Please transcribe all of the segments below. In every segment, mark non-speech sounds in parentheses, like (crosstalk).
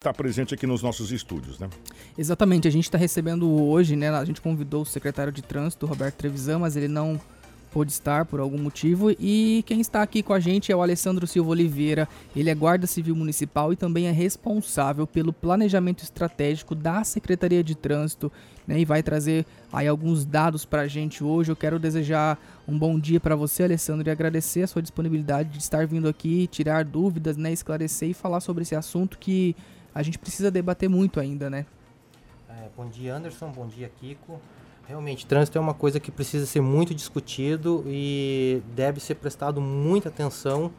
está presente aqui nos nossos estúdios, né? Exatamente, a gente está recebendo hoje, né? A gente convidou o secretário de trânsito, Roberto Trevisan, mas ele não pôde estar por algum motivo. E quem está aqui com a gente é o Alessandro Silva Oliveira. Ele é guarda civil municipal e também é responsável pelo planejamento estratégico da Secretaria de Trânsito, né? E vai trazer aí alguns dados para a gente hoje. Eu quero desejar um bom dia para você, Alessandro, e agradecer a sua disponibilidade de estar vindo aqui, tirar dúvidas, né? Esclarecer e falar sobre esse assunto que a gente precisa debater muito ainda, né? É, bom dia, Anderson. Bom dia, Kiko. Realmente, trânsito é uma coisa que precisa ser muito discutido e deve ser prestado muita atenção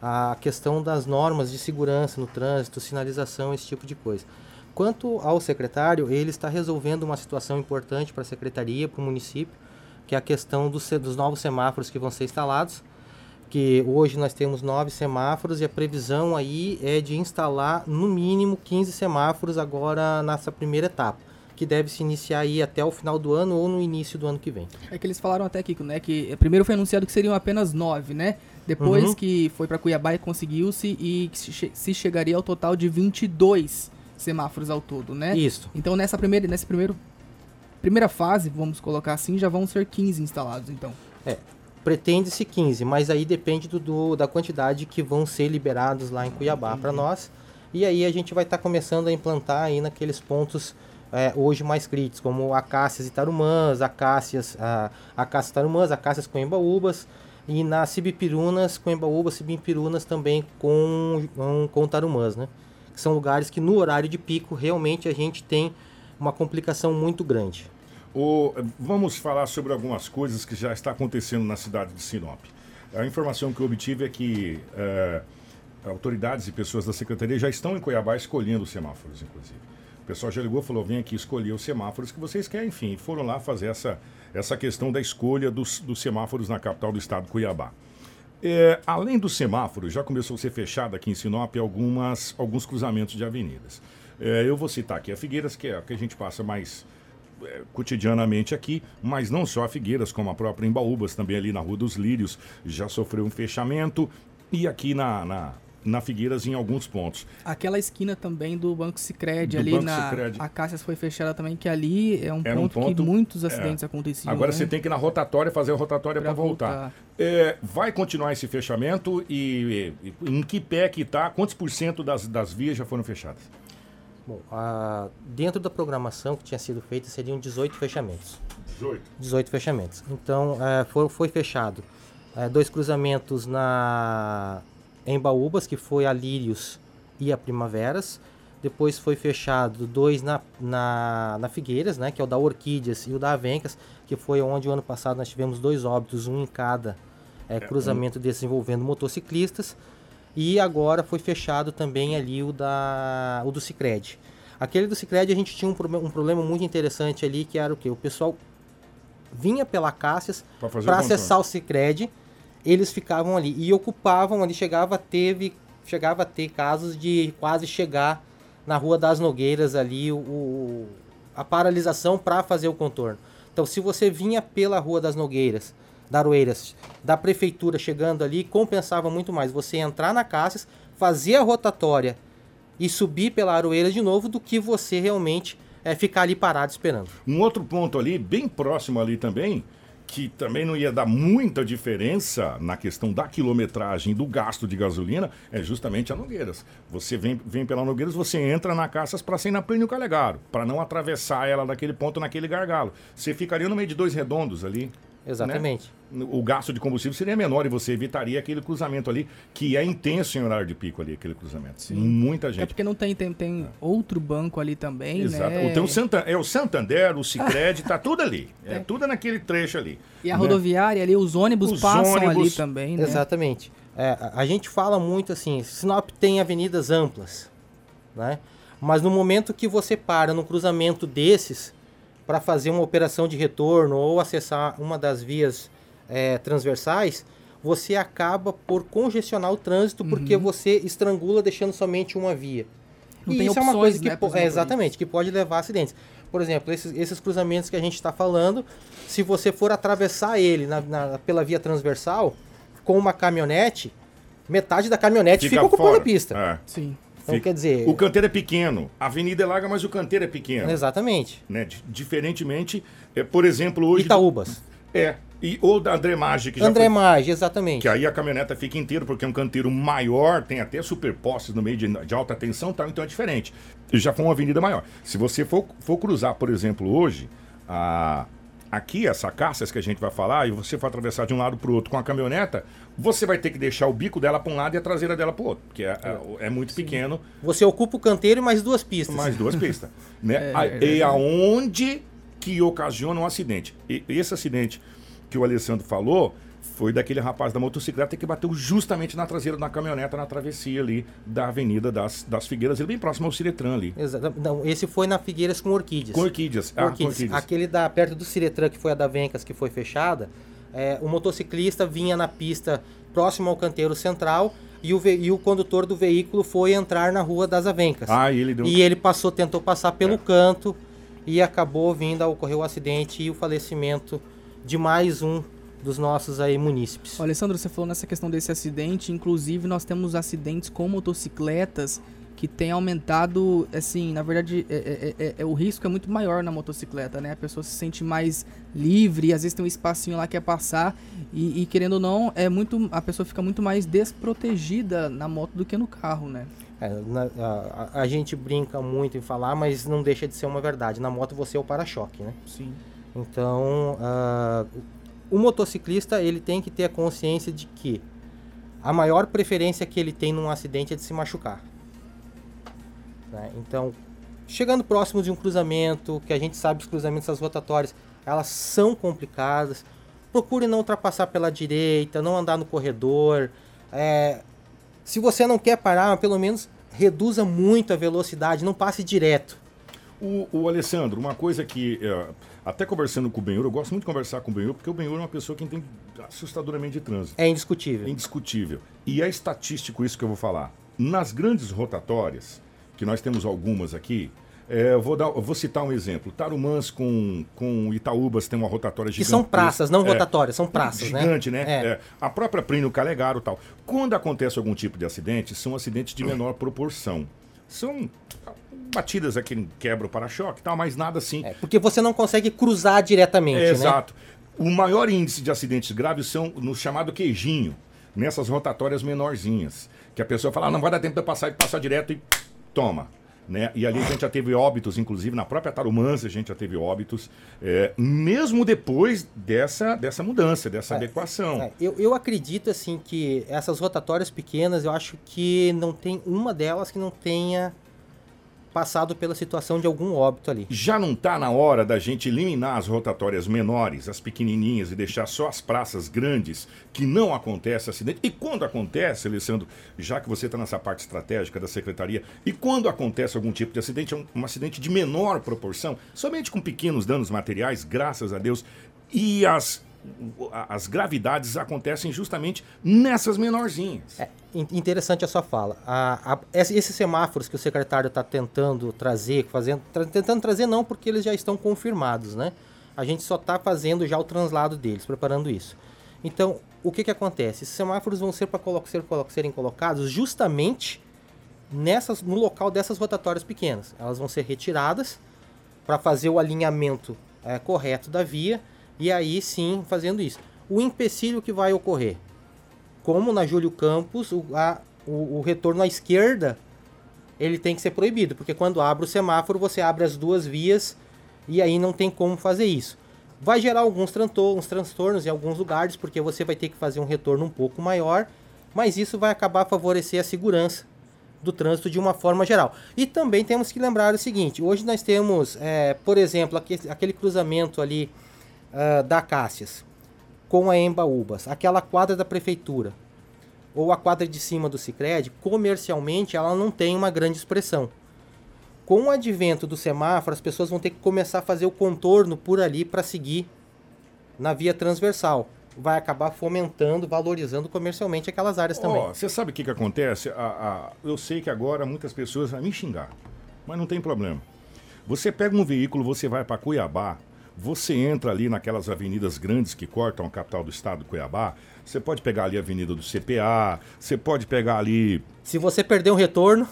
à questão das normas de segurança no trânsito, sinalização, esse tipo de coisa. Quanto ao secretário, ele está resolvendo uma situação importante para a secretaria, para o município, que é a questão dos, dos novos semáforos que vão ser instalados que hoje nós temos nove semáforos e a previsão aí é de instalar no mínimo 15 semáforos agora nessa primeira etapa, que deve se iniciar aí até o final do ano ou no início do ano que vem. É que eles falaram até, Kiko, né, que primeiro foi anunciado que seriam apenas nove, né? Depois uhum. que foi para Cuiabá e conseguiu-se e se chegaria ao total de 22 semáforos ao todo, né? Isso. Então nessa primeira, nesse primeiro primeira fase, vamos colocar assim, já vão ser 15 instalados, então. É, pretende-se 15, mas aí depende do, do, da quantidade que vão ser liberados lá em Cuiabá para nós. E aí a gente vai estar tá começando a implantar aí naqueles pontos é, hoje mais críticos, como acácias e tarumãs, acácias, a, acácias tarumãs, acácias coembaúbas, e nas cibipirunas, coembaúbas, cibipirunas também com, com, com tarumãs, né? Que são lugares que no horário de pico realmente a gente tem uma complicação muito grande. O, vamos falar sobre algumas coisas que já está acontecendo na cidade de Sinop. A informação que eu obtive é que é, autoridades e pessoas da secretaria já estão em Cuiabá escolhendo os semáforos, inclusive. O pessoal já ligou falou: vem aqui escolher os semáforos que vocês querem, enfim. Foram lá fazer essa, essa questão da escolha dos, dos semáforos na capital do estado, Cuiabá. É, além dos semáforos, já começou a ser fechado aqui em Sinop algumas, alguns cruzamentos de avenidas. É, eu vou citar aqui a Figueiras, que é a que a gente passa mais é, cotidianamente aqui, mas não só a Figueiras, como a própria Embaúbas, também ali na Rua dos Lírios, já sofreu um fechamento. E aqui na, na, na Figueiras em alguns pontos. Aquela esquina também do Banco Sicredi ali Banco na Cicred. a Cássias foi fechada também que ali é um, ponto, um ponto, que muitos é. acidentes é. aconteciam. Agora né? você tem que ir na rotatória fazer a rotatória para voltar. voltar. É, vai continuar esse fechamento e, e, em que pé que está? Quantos por cento das, das vias já foram fechadas? Bom, a, dentro da programação que tinha sido feita seriam 18 fechamentos. 18? 18 fechamentos. Então, é, foi, foi fechado é, dois cruzamentos na em Baúbas, que foi a Lírios e a Primaveras. Depois foi fechado dois na, na, na Figueiras, né, que é o da Orquídeas e o da Avencas, que foi onde o ano passado nós tivemos dois óbitos, um em cada é, cruzamento é, um... desenvolvendo motociclistas. E agora foi fechado também ali o, da, o do Cicred. Aquele do Cicred a gente tinha um, um, problema muito interessante ali, que era o que? O pessoal vinha pela Cássias para acessar o Cicred, eles ficavam ali e ocupavam ali, chegava a ter, chegava a ter casos de quase chegar na Rua das Nogueiras ali o, a paralisação para fazer o contorno. Então, se você vinha pela Rua das Nogueiras da Aroeiras, da prefeitura chegando ali, compensava muito mais você entrar na Cássias, fazer a rotatória e subir pela Aroeiras de novo do que você realmente é, ficar ali parado esperando. Um outro ponto ali, bem próximo ali também, que também não ia dar muita diferença na questão da quilometragem do gasto de gasolina, é justamente a Nogueiras. Você vem, vem pela Nogueiras, você entra na Caças para sair na Plínio Calegaro, para não atravessar ela daquele ponto naquele gargalo. Você ficaria no meio de dois redondos ali. Exatamente. Né? O gasto de combustível seria menor e você evitaria aquele cruzamento ali, que é intenso em horário de pico ali, aquele cruzamento. Sim. Muita é gente. É porque não tem, tem, tem é. outro banco ali também, Exato. né? Tem o Santa, é o Santander, o Cicred, tá tudo ali. (laughs) É, é, tudo naquele trecho ali. E a né? rodoviária ali, os ônibus os passam ônibus... ali também, né? Exatamente. É, a gente fala muito assim, Sinop tem avenidas amplas, né? Mas no momento que você para no cruzamento desses, para fazer uma operação de retorno ou acessar uma das vias é, transversais, você acaba por congestionar o trânsito uhum. porque você estrangula deixando somente uma via. Não e isso opções, é uma coisa que né, é, exatamente que pode levar a acidentes. Por exemplo, esses, esses cruzamentos que a gente está falando, se você for atravessar ele na, na, pela via transversal com uma caminhonete, metade da caminhonete fica, fica ocupando a pista. É. Sim. Então, quer dizer. O canteiro é pequeno, a avenida é larga, mas o canteiro é pequeno. Exatamente. Né? Diferentemente, é, por exemplo, hoje. Itaúbas. É. E, ou da André Maggi, que já foi... Maggi, exatamente. Que aí a caminhoneta fica inteira, porque é um canteiro maior, tem até superpostes no meio de, de alta tensão tal, então é diferente. Já foi uma avenida maior. Se você for, for cruzar, por exemplo, hoje, a, aqui, as sacaças que a gente vai falar, e você for atravessar de um lado para o outro com a caminhoneta, você vai ter que deixar o bico dela para um lado e a traseira dela para o outro, porque é, é, é muito Sim. pequeno. Você ocupa o canteiro e mais duas pistas. Mais duas pistas. (laughs) né? É, e aonde que ocasiona um acidente. E esse acidente que o Alessandro falou foi daquele rapaz da motocicleta que bateu justamente na traseira da caminhoneta na travessia ali da Avenida das, das Figueiras, ele bem próximo ao Ciretran ali. Exato. Não, esse foi na Figueiras com Orquídeas. Com Orquídeas. Ah, orquídeas. Orquídeas. Aquele da perto do Ciretran, que foi a da Vencas, que foi fechada, é, o motociclista vinha na pista próximo ao canteiro central e o, e o condutor do veículo foi entrar na Rua das Avencas. Ah, e ele deu... E ele passou, tentou passar pelo é. canto e acabou vindo a ocorrer o acidente e o falecimento de mais um dos nossos aí munícipes. Alessandro, você falou nessa questão desse acidente, inclusive nós temos acidentes com motocicletas que tem aumentado, assim, na verdade, é, é, é, é, o risco é muito maior na motocicleta, né? A pessoa se sente mais livre, às vezes tem um espacinho lá que é passar e, e, querendo ou não, é muito, a pessoa fica muito mais desprotegida na moto do que no carro, né? É, na, a, a, gente brinca muito em falar, mas não deixa de ser uma verdade. Na moto você é o para-choque, né? Sim. Então, uh, o motociclista ele tem que ter a consciência de que a maior preferência que ele tem num acidente é de se machucar. Né? Então, chegando próximo de um cruzamento, que a gente sabe os cruzamentos das rotatórias, elas são complicadas. Procure não ultrapassar pela direita, não andar no corredor. É, se você não quer parar, pelo menos reduza muito a velocidade, não passe direto. O, o Alessandro, uma coisa que, é, até conversando com o Benhur, eu gosto muito de conversar com o Benhur, porque o Benhur é uma pessoa que entende assustadoramente de trânsito. É indiscutível. É indiscutível. E é estatístico isso que eu vou falar. Nas grandes rotatórias, que nós temos algumas aqui, é, vou, dar, vou citar um exemplo. Tarumãs com, com Itaúbas tem uma rotatória gigante. Que são praças, não é, rotatórias, são praças, gigante, né? né? É. A própria Prínio Calegaro tal. Quando acontece algum tipo de acidente, são acidentes de menor proporção. São batidas aqui quebra o para-choque e tal, mas nada assim. É, porque você não consegue cruzar diretamente, é, né? Exato. O maior índice de acidentes graves são no chamado queijinho, nessas rotatórias menorzinhas. Que a pessoa fala, ah, não vai dar tempo de passar e passar direto e toma. Né? E ali a gente já teve óbitos, inclusive na própria Tarumãs a gente já teve óbitos, é, mesmo depois dessa, dessa mudança, dessa é, adequação. É, eu, eu acredito assim que essas rotatórias pequenas, eu acho que não tem uma delas que não tenha passado pela situação de algum óbito ali. Já não está na hora da gente eliminar as rotatórias menores, as pequenininhas, e deixar só as praças grandes, que não acontece acidente? E quando acontece, Alessandro, já que você está nessa parte estratégica da secretaria, e quando acontece algum tipo de acidente, é um, um acidente de menor proporção, somente com pequenos danos materiais, graças a Deus, e as as gravidades acontecem justamente nessas menorzinhas. É interessante a sua fala. A, a, esses semáforos que o secretário está tentando trazer, fazendo, tra, tentando trazer não porque eles já estão confirmados, né? A gente só está fazendo já o translado deles, preparando isso. Então, o que, que acontece? Esses semáforos vão ser para colo ser, serem colocados justamente nessas, no local dessas rotatórias pequenas. Elas vão ser retiradas para fazer o alinhamento é, correto da via e aí sim fazendo isso. O empecilho que vai ocorrer, como na Júlio Campos, o, a, o, o retorno à esquerda ele tem que ser proibido, porque quando abre o semáforo você abre as duas vias e aí não tem como fazer isso. Vai gerar alguns transtornos, em alguns lugares, porque você vai ter que fazer um retorno um pouco maior, mas isso vai acabar favorecer a segurança do trânsito de uma forma geral. E também temos que lembrar o seguinte: hoje nós temos, é, por exemplo, aquele cruzamento ali uh, da Cássias com a Embaúbas, aquela quadra da prefeitura ou a quadra de cima do Sicredi, comercialmente ela não tem uma grande expressão. Com o advento do semáforo, as pessoas vão ter que começar a fazer o contorno por ali para seguir na via transversal. Vai acabar fomentando, valorizando comercialmente aquelas áreas oh, também. Você sabe o que, que acontece? A, a, eu sei que agora muitas pessoas vão me xingar, mas não tem problema. Você pega um veículo, você vai para Cuiabá, Você entra ali naquelas avenidas grandes que cortam a capital do estado, Cuiabá. Você pode pegar ali a avenida do CPA, você pode pegar ali. Se você perder um retorno.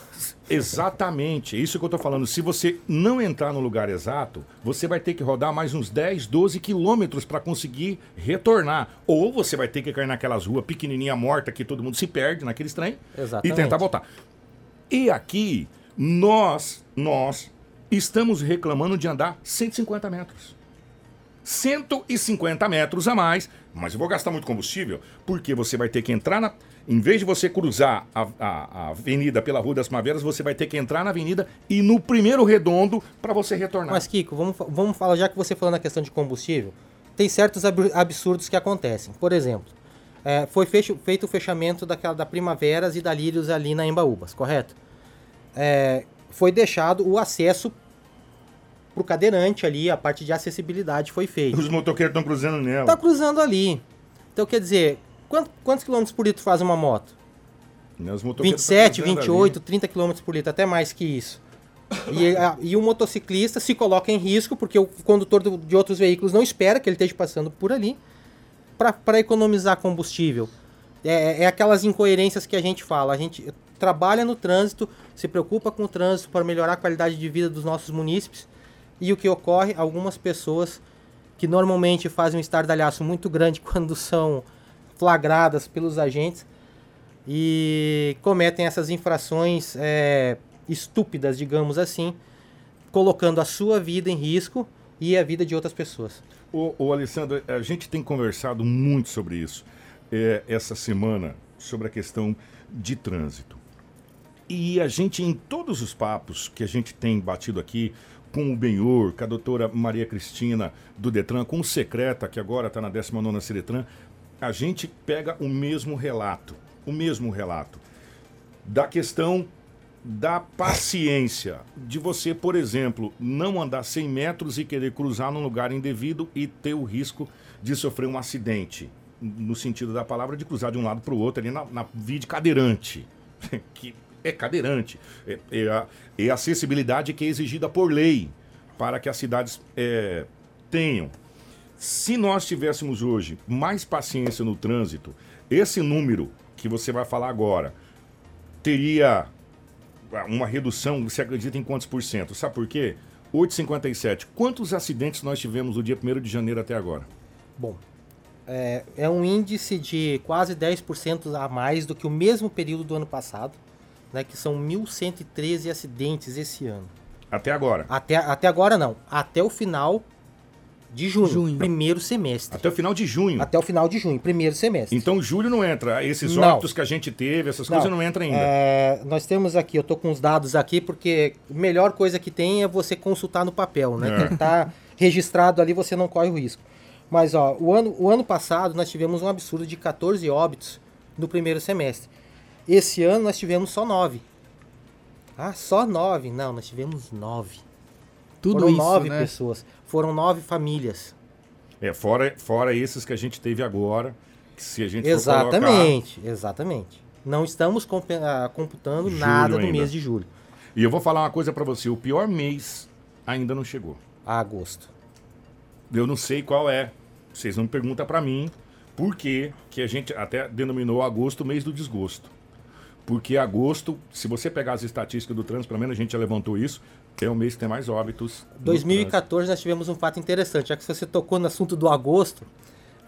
Exatamente, é isso que eu estou falando. Se você não entrar no lugar exato, você vai ter que rodar mais uns 10, 12 quilômetros para conseguir retornar. Ou você vai ter que cair naquelas ruas pequenininha morta que todo mundo se perde naquele trem Exatamente. e tentar voltar. E aqui, nós, nós estamos reclamando de andar 150 metros. 150 metros a mais, mas eu vou gastar muito combustível, porque você vai ter que entrar na. Em vez de você cruzar a, a, a avenida pela Rua das Primaveras, você vai ter que entrar na avenida e no primeiro redondo para você retornar. Mas, Kiko, vamos, vamos falar, já que você falou na questão de combustível, tem certos ab- absurdos que acontecem. Por exemplo, é, foi fecho- feito o fechamento daquela da Primaveras e da Lírios ali na Embaúbas, correto? É, foi deixado o acesso pro cadeirante ali, a parte de acessibilidade foi feita. Os motoqueiros estão cruzando nela. Tá cruzando ali. Então, quer dizer, quanto- quantos quilômetros por litro faz uma moto? Né, os motoqueiros 27, tão cruzando 28, 30 km por litro, até mais que isso. E, (laughs) a- e o motociclista se coloca em risco porque o condutor do- de outros veículos não espera que ele esteja passando por ali para economizar combustível. É, é aquelas incoerências que a gente fala. A gente trabalha no trânsito, se preocupa com o trânsito para melhorar a qualidade de vida dos nossos munícipes. E o que ocorre? Algumas pessoas que normalmente fazem um estardalhaço muito grande (laughs) quando são flagradas pelos agentes e cometem essas infrações é, estúpidas, digamos assim, colocando a sua vida em risco e a vida de outras pessoas. Ô, ô, Alessandro, a gente tem conversado muito sobre isso é, essa semana, sobre a questão de trânsito. E a gente, em todos os papos que a gente tem batido aqui, com o Benhor, com a doutora Maria Cristina do Detran, com o Secreta, que agora está na 19ª Ciretran, a gente pega o mesmo relato, o mesmo relato da questão da paciência de você, por exemplo, não andar 100 metros e querer cruzar num lugar indevido e ter o risco de sofrer um acidente, no sentido da palavra, de cruzar de um lado para o outro ali na, na via de cadeirante, (laughs) que é cadeirante, é, é a, é a acessibilidade que é exigida por lei para que as cidades é, tenham. Se nós tivéssemos hoje mais paciência no trânsito, esse número que você vai falar agora teria uma redução, você acredita em quantos por cento? Sabe por quê? 8,57. Quantos acidentes nós tivemos do dia 1 de janeiro até agora? Bom, é, é um índice de quase 10% a mais do que o mesmo período do ano passado, né, que são 1.113 acidentes esse ano. Até agora. Até, até agora não, até o final de junho, Junho. primeiro semestre. Até o final de junho. Até o final de junho, primeiro semestre. Então julho não entra. Esses Não. óbitos que a gente teve, essas coisas não entram ainda. É, nós temos aqui, eu tô com os dados aqui, porque a melhor coisa que tem é você consultar no papel, né? É. Que tá registrado ali, você não corre o risco. Mas, ó, o ano, o ano passado nós tivemos um absurdo de 14 óbitos no primeiro semestre. Esse ano nós tivemos só 9. Ah, só 9? Não, nós tivemos 9. Tudo Foram isso, 9 né? pessoas. Foram 9 famílias. É, fora, fora esses que a gente teve agora, que se a gente for colocar- Exatamente, exatamente. Não estamos compe- ah, computando Julho nada do ainda. mês de julho. E eu vou falar uma coisa pra você, o pior mês ainda não chegou. A agosto. Eu não sei qual é. Vocês não perguntam pra mim por que que a gente até denominou agosto o mês do desgosto. Porque agosto, se você pegar as estatísticas do trânsito, pelo menos a gente já levantou isso, é o mês que tem mais óbitos. no 2014 nós tivemos um fato interessante, já que você tocou no assunto do agosto,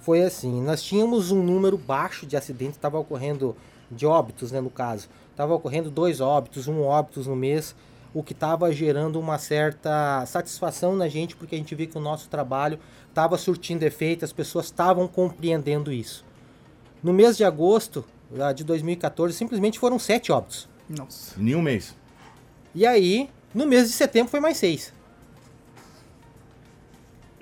foi assim, nós tínhamos um número baixo de acidentes, estava ocorrendo de óbitos, né, no caso. Estava ocorrendo dois óbitos, um óbitos no mês, o que estava gerando uma certa satisfação na gente, porque a gente via que o nosso trabalho estava surtindo efeito, as pessoas estavam compreendendo isso. No mês de agosto ah, de 2014, simplesmente foram sete óbitos. Nossa. Nenhum mês. E aí, no mês de setembro foi mais seis.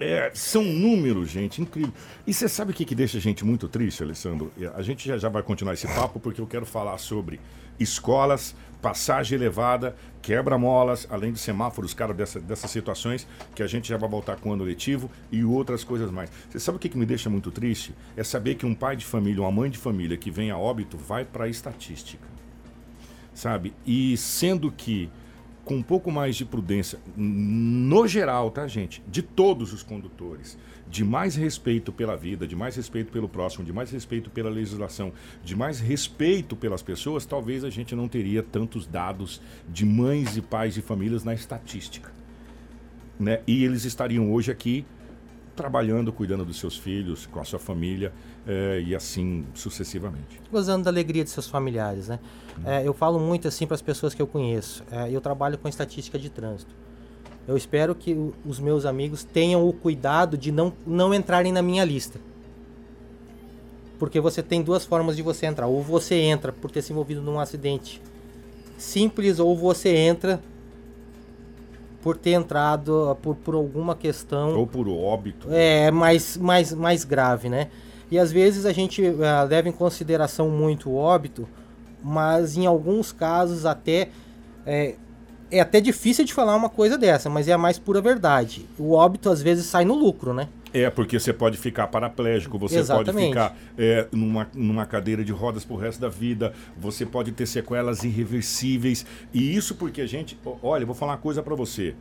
É, são números, gente, incrível. E você sabe o que, que deixa a gente muito triste, Alessandro? A gente já, já vai continuar esse papo porque eu quero falar sobre escolas, passagem elevada, quebra-molas, além de semáforos, cara, dessa, dessas situações que a gente já vai voltar com o ano letivo e outras coisas mais. Você sabe o que, que me deixa muito triste? É saber que um pai de família, uma mãe de família que vem a óbito vai para a estatística sabe? E sendo que com um pouco mais de prudência, no geral, tá, gente? De todos os condutores, de mais respeito pela vida, de mais respeito pelo próximo, de mais respeito pela legislação, de mais respeito pelas pessoas, talvez a gente não teria tantos dados de mães e pais de famílias na estatística. Né? E eles estariam hoje aqui trabalhando, cuidando dos seus filhos, com a sua família é, e assim sucessivamente. Gozando da alegria de seus familiares, né? Hum. É, eu falo muito assim para as pessoas que eu conheço. É, eu trabalho com estatística de trânsito. Eu espero que o, os meus amigos tenham o cuidado de não, não entrarem na minha lista. Porque você tem duas formas de você entrar. Ou você entra por ter se envolvido num acidente simples, ou você entra por ter entrado por, por alguma questão. Ou por óbito. É, mais, mais, mais grave, né? E às vezes a gente uh, leva em consideração muito o óbito, mas em alguns casos até. É, é até difícil de falar uma coisa dessa, mas é a mais pura verdade. O óbito às vezes sai no lucro, né? É, porque você pode ficar paraplégico, você Exatamente. pode ficar é, numa, numa cadeira de rodas pro resto da vida, você pode ter sequelas irreversíveis. E isso porque a gente. Olha, vou falar uma coisa para você.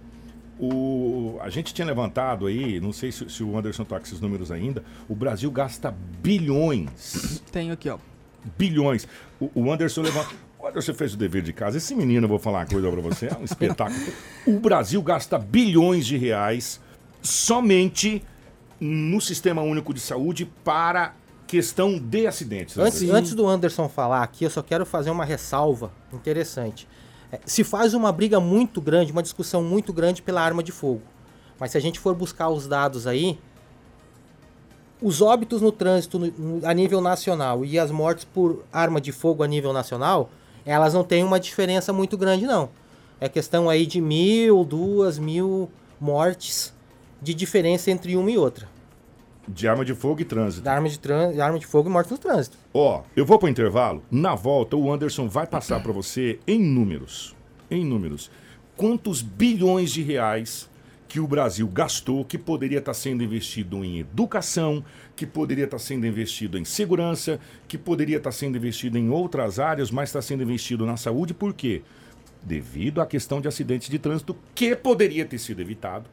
O, a gente tinha levantado aí, não sei se, se o Anderson toca esses números ainda, o Brasil gasta bilhões. (clears throat) Tenho aqui, ó. Bilhões. O, o Anderson levanta. O Anderson fez o dever de casa. Esse menino, eu vou falar uma coisa para você, é um espetáculo. o Brasil gasta bilhões de reais somente no Sistema Único de Saúde para questão de acidentes. Antes, antes do Anderson falar aqui, eu só quero fazer uma ressalva interessante. É, se faz uma briga muito grande, uma discussão muito grande pela arma de fogo. Mas se a gente for buscar os dados aí, os óbitos no trânsito a nível nacional e as mortes por arma de fogo a nível nacional, elas não têm uma diferença muito grande, não. É questão aí de mil, duas mil mortes de diferença entre uma e outra. De arma de fogo e trânsito. Da arma de, trân arma de fogo e morte no trânsito. Ó, eu vou para o intervalo. Na volta, o Anderson vai passar para você em números. Em números. Quantos bilhões de reais que o Brasil gastou que poderia estar sendo investido em educação, que poderia estar sendo investido em segurança, que poderia estar sendo investido em outras áreas, mas está sendo investido na saúde. Por quê? Devido à questão de acidentes de trânsito que poderia ter sido evitado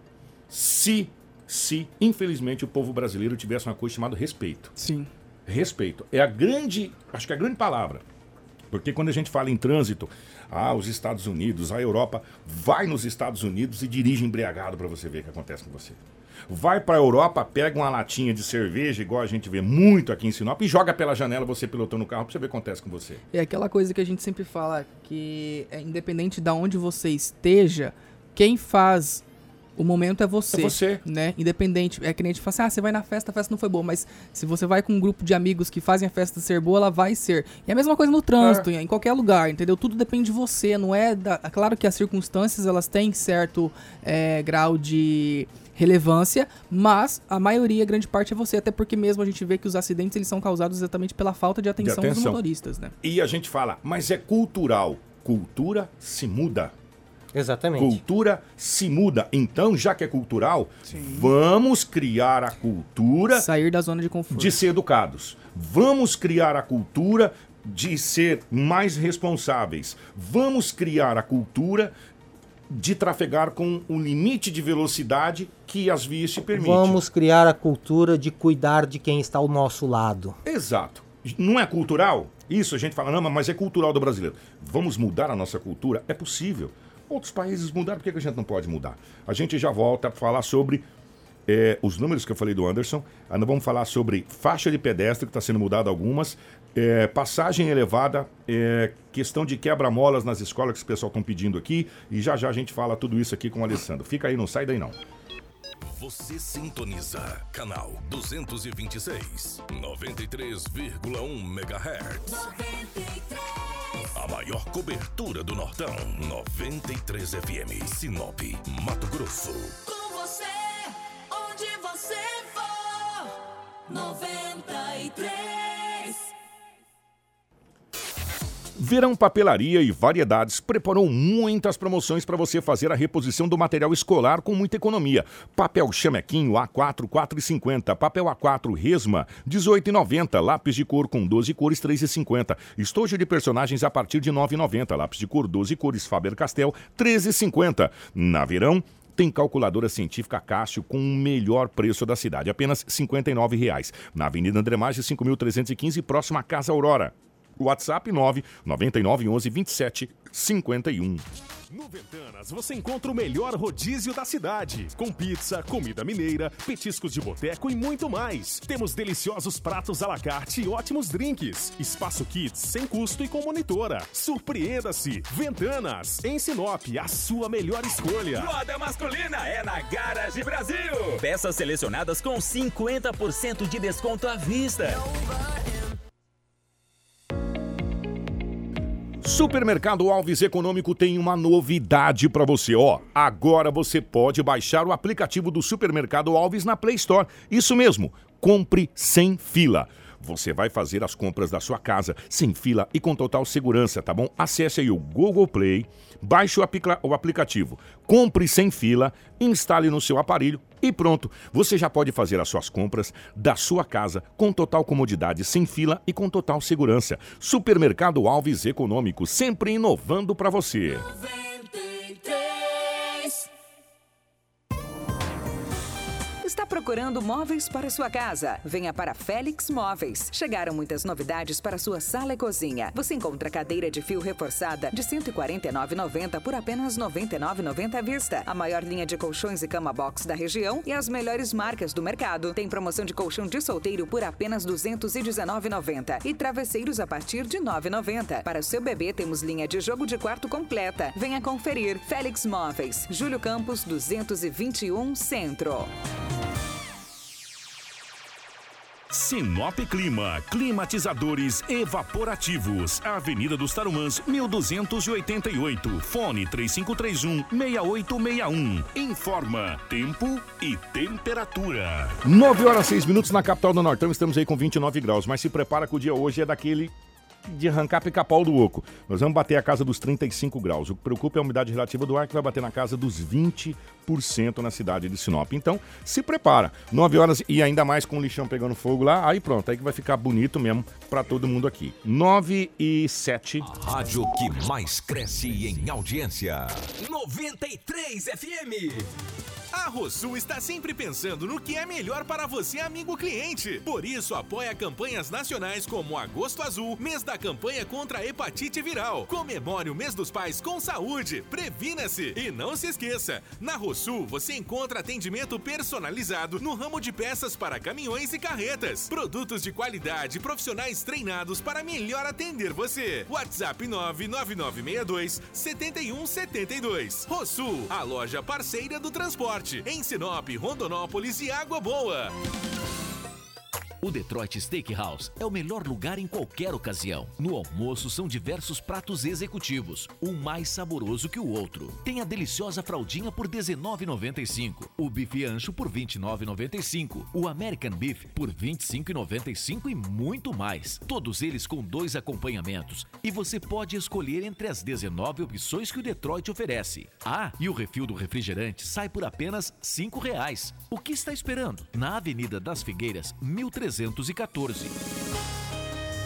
se, se, infelizmente, o povo brasileiro tivesse uma coisa chamada respeito. Sim. Respeito. É a grande, acho que é a grande palavra. Porque quando a gente fala em trânsito, ah, os Estados Unidos, a Europa, vai nos Estados Unidos e dirige embriagado para você ver o que acontece com você. Vai para a Europa, pega uma latinha de cerveja, igual a gente vê muito aqui em Sinop, e joga pela janela você pilotando o carro para você ver o que acontece com você. É aquela coisa que a gente sempre fala, que é independente de onde você esteja, quem faz o momento é você. É você. Né? Independente. É que nem a gente fala assim, ah, você vai na festa, a festa não foi boa. Mas se você vai com um grupo de amigos que fazem a festa ser boa, ela vai ser. E é a mesma coisa no trânsito, é. em qualquer lugar, entendeu? Tudo depende de você, não é... Da... É claro que as circunstâncias, elas têm certo é, grau de relevância, mas a maioria, a grande parte é você, até porque mesmo a gente vê que os acidentes eles são causados exatamente pela falta de atenção, de atenção. dos motoristas, né? E a gente fala, mas é cultural. Cultura se muda. Exatamente. Cultura se muda. Então, já que é cultural, Sim. vamos criar a cultura. Sair da zona de conforto. De ser educados. Vamos criar a cultura de ser mais responsáveis. Vamos criar a cultura de trafegar com o limite de velocidade que as vias te permitem. Vamos criar a cultura de cuidar de quem está ao nosso lado. Exato. Não é cultural? Isso a gente fala, não, mas é cultural do brasileiro. Vamos mudar a nossa cultura? É possível. Outros países mudaram, por que a gente não pode mudar? A gente já volta a falar sobre é, os números que eu falei do Anderson. Ainda vamos falar sobre faixa de pedestre, que está sendo mudada algumas, é, passagem elevada, é, questão de quebra-molas nas escolas que os pessoal estão pedindo aqui. E já já a gente fala tudo isso aqui com o Alessandro. Fica aí, não sai daí não. Você sintoniza canal 226, 93,1 MHz. 93. A maior cobertura do Nortão. 93 FM. Sinop, Mato Grosso. Com você, onde você for. 93. Verão Papelaria e Variedades preparou muitas promoções para você fazer a reposição do material escolar com muita economia. Papel chamequinho A4, 4,50. Papel A4 Resma, 18,90. Lápis de cor com 12 cores, 3,50. Estojo de personagens a partir de 9,90. Lápis de cor 12 cores Faber-Castell, 13,50. Na Verão, tem calculadora científica Cássio com o melhor preço da cidade, apenas R$ 59,00. Na Avenida André Maggi, 5.315, próxima à Casa Aurora. WhatsApp 9 99 11 27 51. No Ventanas você encontra o melhor rodízio da cidade, com pizza, comida mineira, petiscos de boteco e muito mais. Temos deliciosos pratos à la carte e ótimos drinks. Espaço Kids sem custo e com monitora. Surpreenda-se! Ventanas, em Sinop, a sua melhor escolha. Moda masculina é na Garage Brasil. Peças selecionadas com 50% de desconto à vista. Supermercado Alves Econômico tem uma novidade para você, ó. Agora você pode baixar o aplicativo do Supermercado Alves na Play Store. Isso mesmo, compre sem fila. Você vai fazer as compras da sua casa sem fila e com total segurança, tá bom? Acesse aí o Google Play, baixe o, aplica o aplicativo, compre sem fila, instale no seu aparelho e pronto. Você já pode fazer as suas compras da sua casa com total comodidade, sem fila e com total segurança. Supermercado Alves Econômico, sempre inovando para você. Procurando móveis para sua casa? Venha para Félix Móveis. Chegaram muitas novidades para sua sala e cozinha. Você encontra cadeira de fio reforçada de R$ 149,90 por apenas R$ 99,90 à vista. A maior linha de colchões e cama box da região e as melhores marcas do mercado. Tem promoção de colchão de solteiro por apenas R$ 219,90 e travesseiros a partir de R$ 9,90. Para seu bebê temos linha de jogo de quarto completa. Venha conferir. Félix Móveis, Júlio Campos 221 Centro. Sinop Clima, climatizadores evaporativos. Avenida dos Tarumãs, 1288. Fone 3531-6861. Informa tempo e temperatura. 9 horas 6 minutos na capital do Nortão, estamos aí com 29 graus, mas se prepara que o dia hoje é daquele de arrancar pica-pau do oco. Nós vamos bater a casa dos 35 graus. O que preocupa é a umidade relativa do ar, que vai bater na casa dos 20% na cidade de Sinop. Então, se prepara. 9 horas e ainda mais com o lixão pegando fogo lá, aí pronto, aí que vai ficar bonito mesmo para todo mundo aqui. 9 e 7. Rádio que mais cresce em audiência. 93 FM. A Rosul está sempre pensando no que é melhor para você, amigo cliente. Por isso, apoia campanhas nacionais como Agosto Azul, mês da campanha contra a hepatite viral. Comemore o mês dos pais com saúde. Previna-se. E não se esqueça, na Rosul você encontra atendimento personalizado no ramo de peças para caminhões e carretas. Produtos de qualidade, profissionais treinados para melhor atender você. WhatsApp 99962 7172. Rosul, a loja parceira do transporte. Em Sinop, Rondonópolis e Água Boa. O Detroit Steakhouse é o melhor lugar em qualquer ocasião. No almoço são diversos pratos executivos, um mais saboroso que o outro. Tem a deliciosa fraldinha por R$19,95, o bife ancho por R$29,95, o American Beef por R$25,95 e muito mais. Todos eles com dois acompanhamentos. E você pode escolher entre as 19 opções que o Detroit oferece. Ah, e o refil do refrigerante sai por apenas 5,00 reais. O que está esperando? Na Avenida das Figueiras, 1314.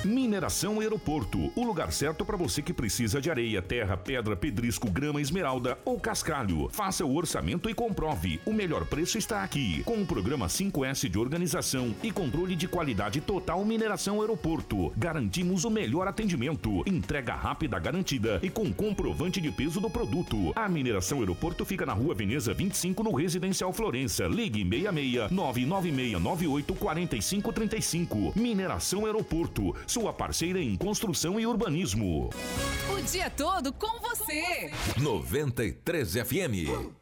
Mineração Aeroporto, o lugar certo para você que precisa de areia, terra, pedra, pedrisco, grama, esmeralda ou cascalho. Faça o orçamento e comprove. O melhor preço está aqui. Com o programa 5S de organização e controle de qualidade total Mineração Aeroporto, garantimos o melhor atendimento, entrega rápida garantida e com comprovante de peso do produto. A Mineração Aeroporto fica na Rua Veneza 25 no Residencial Florença. Ligue 66 99698 4535. Mineração Aeroporto sua parceira em construção e urbanismo. O dia todo com você. 93 FM.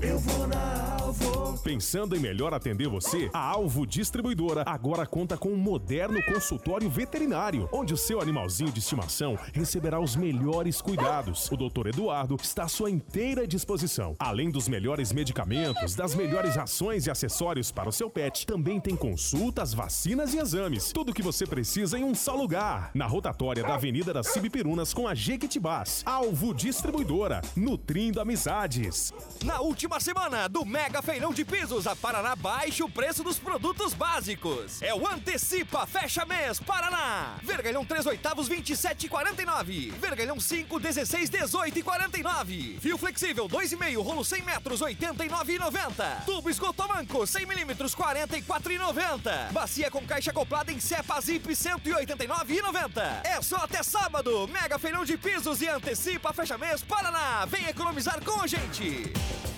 Eu vou na Alvorada. Pensando em melhor atender você, a Alvo Distribuidora agora conta com um moderno consultório veterinário, onde o seu animalzinho de estimação receberá os melhores cuidados. O Dr. Eduardo está à sua inteira disposição. Além dos melhores medicamentos, das melhores rações e acessórios para o seu pet, também tem consultas, vacinas e exames. Tudo o que você precisa em um só lugar. Na rotatória da Avenida das Cibipirunas com a Jequitibás. Alvo Distribuidora, nutrindo amizades. Na última semana do Mega Feirão de Pisos, a Paraná baixa o preço dos produtos básicos. É o Antecipa Fecha Mês Paraná. Vergalhão 3 oitavos 27,49. Vergalhão 5 16 18,49. Fio flexível 2,5 rolo 100 metros 89,90. Tubo esgotomanco 100 milímetros 44,90. Bacia com caixa acoplada em cepa zip 189,90. É só até sábado. Mega Feirão de Pisos e Antecipa Fecha Mês Paraná. Vem economizar com a gente.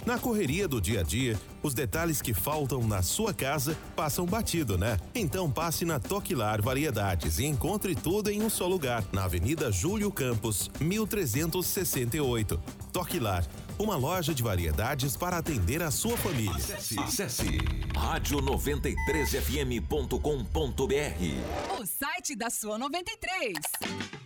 Na correria do dia a dia, os detalhes que faltam na sua casa passam batido, né? Então passe na Toquilar Variedades e encontre tudo em um só lugar, na Avenida Júlio Campos, 1368. Toquilar, uma loja de variedades para atender a sua família. Acesse, acesse radio93fm.com.br. O site da sua 93.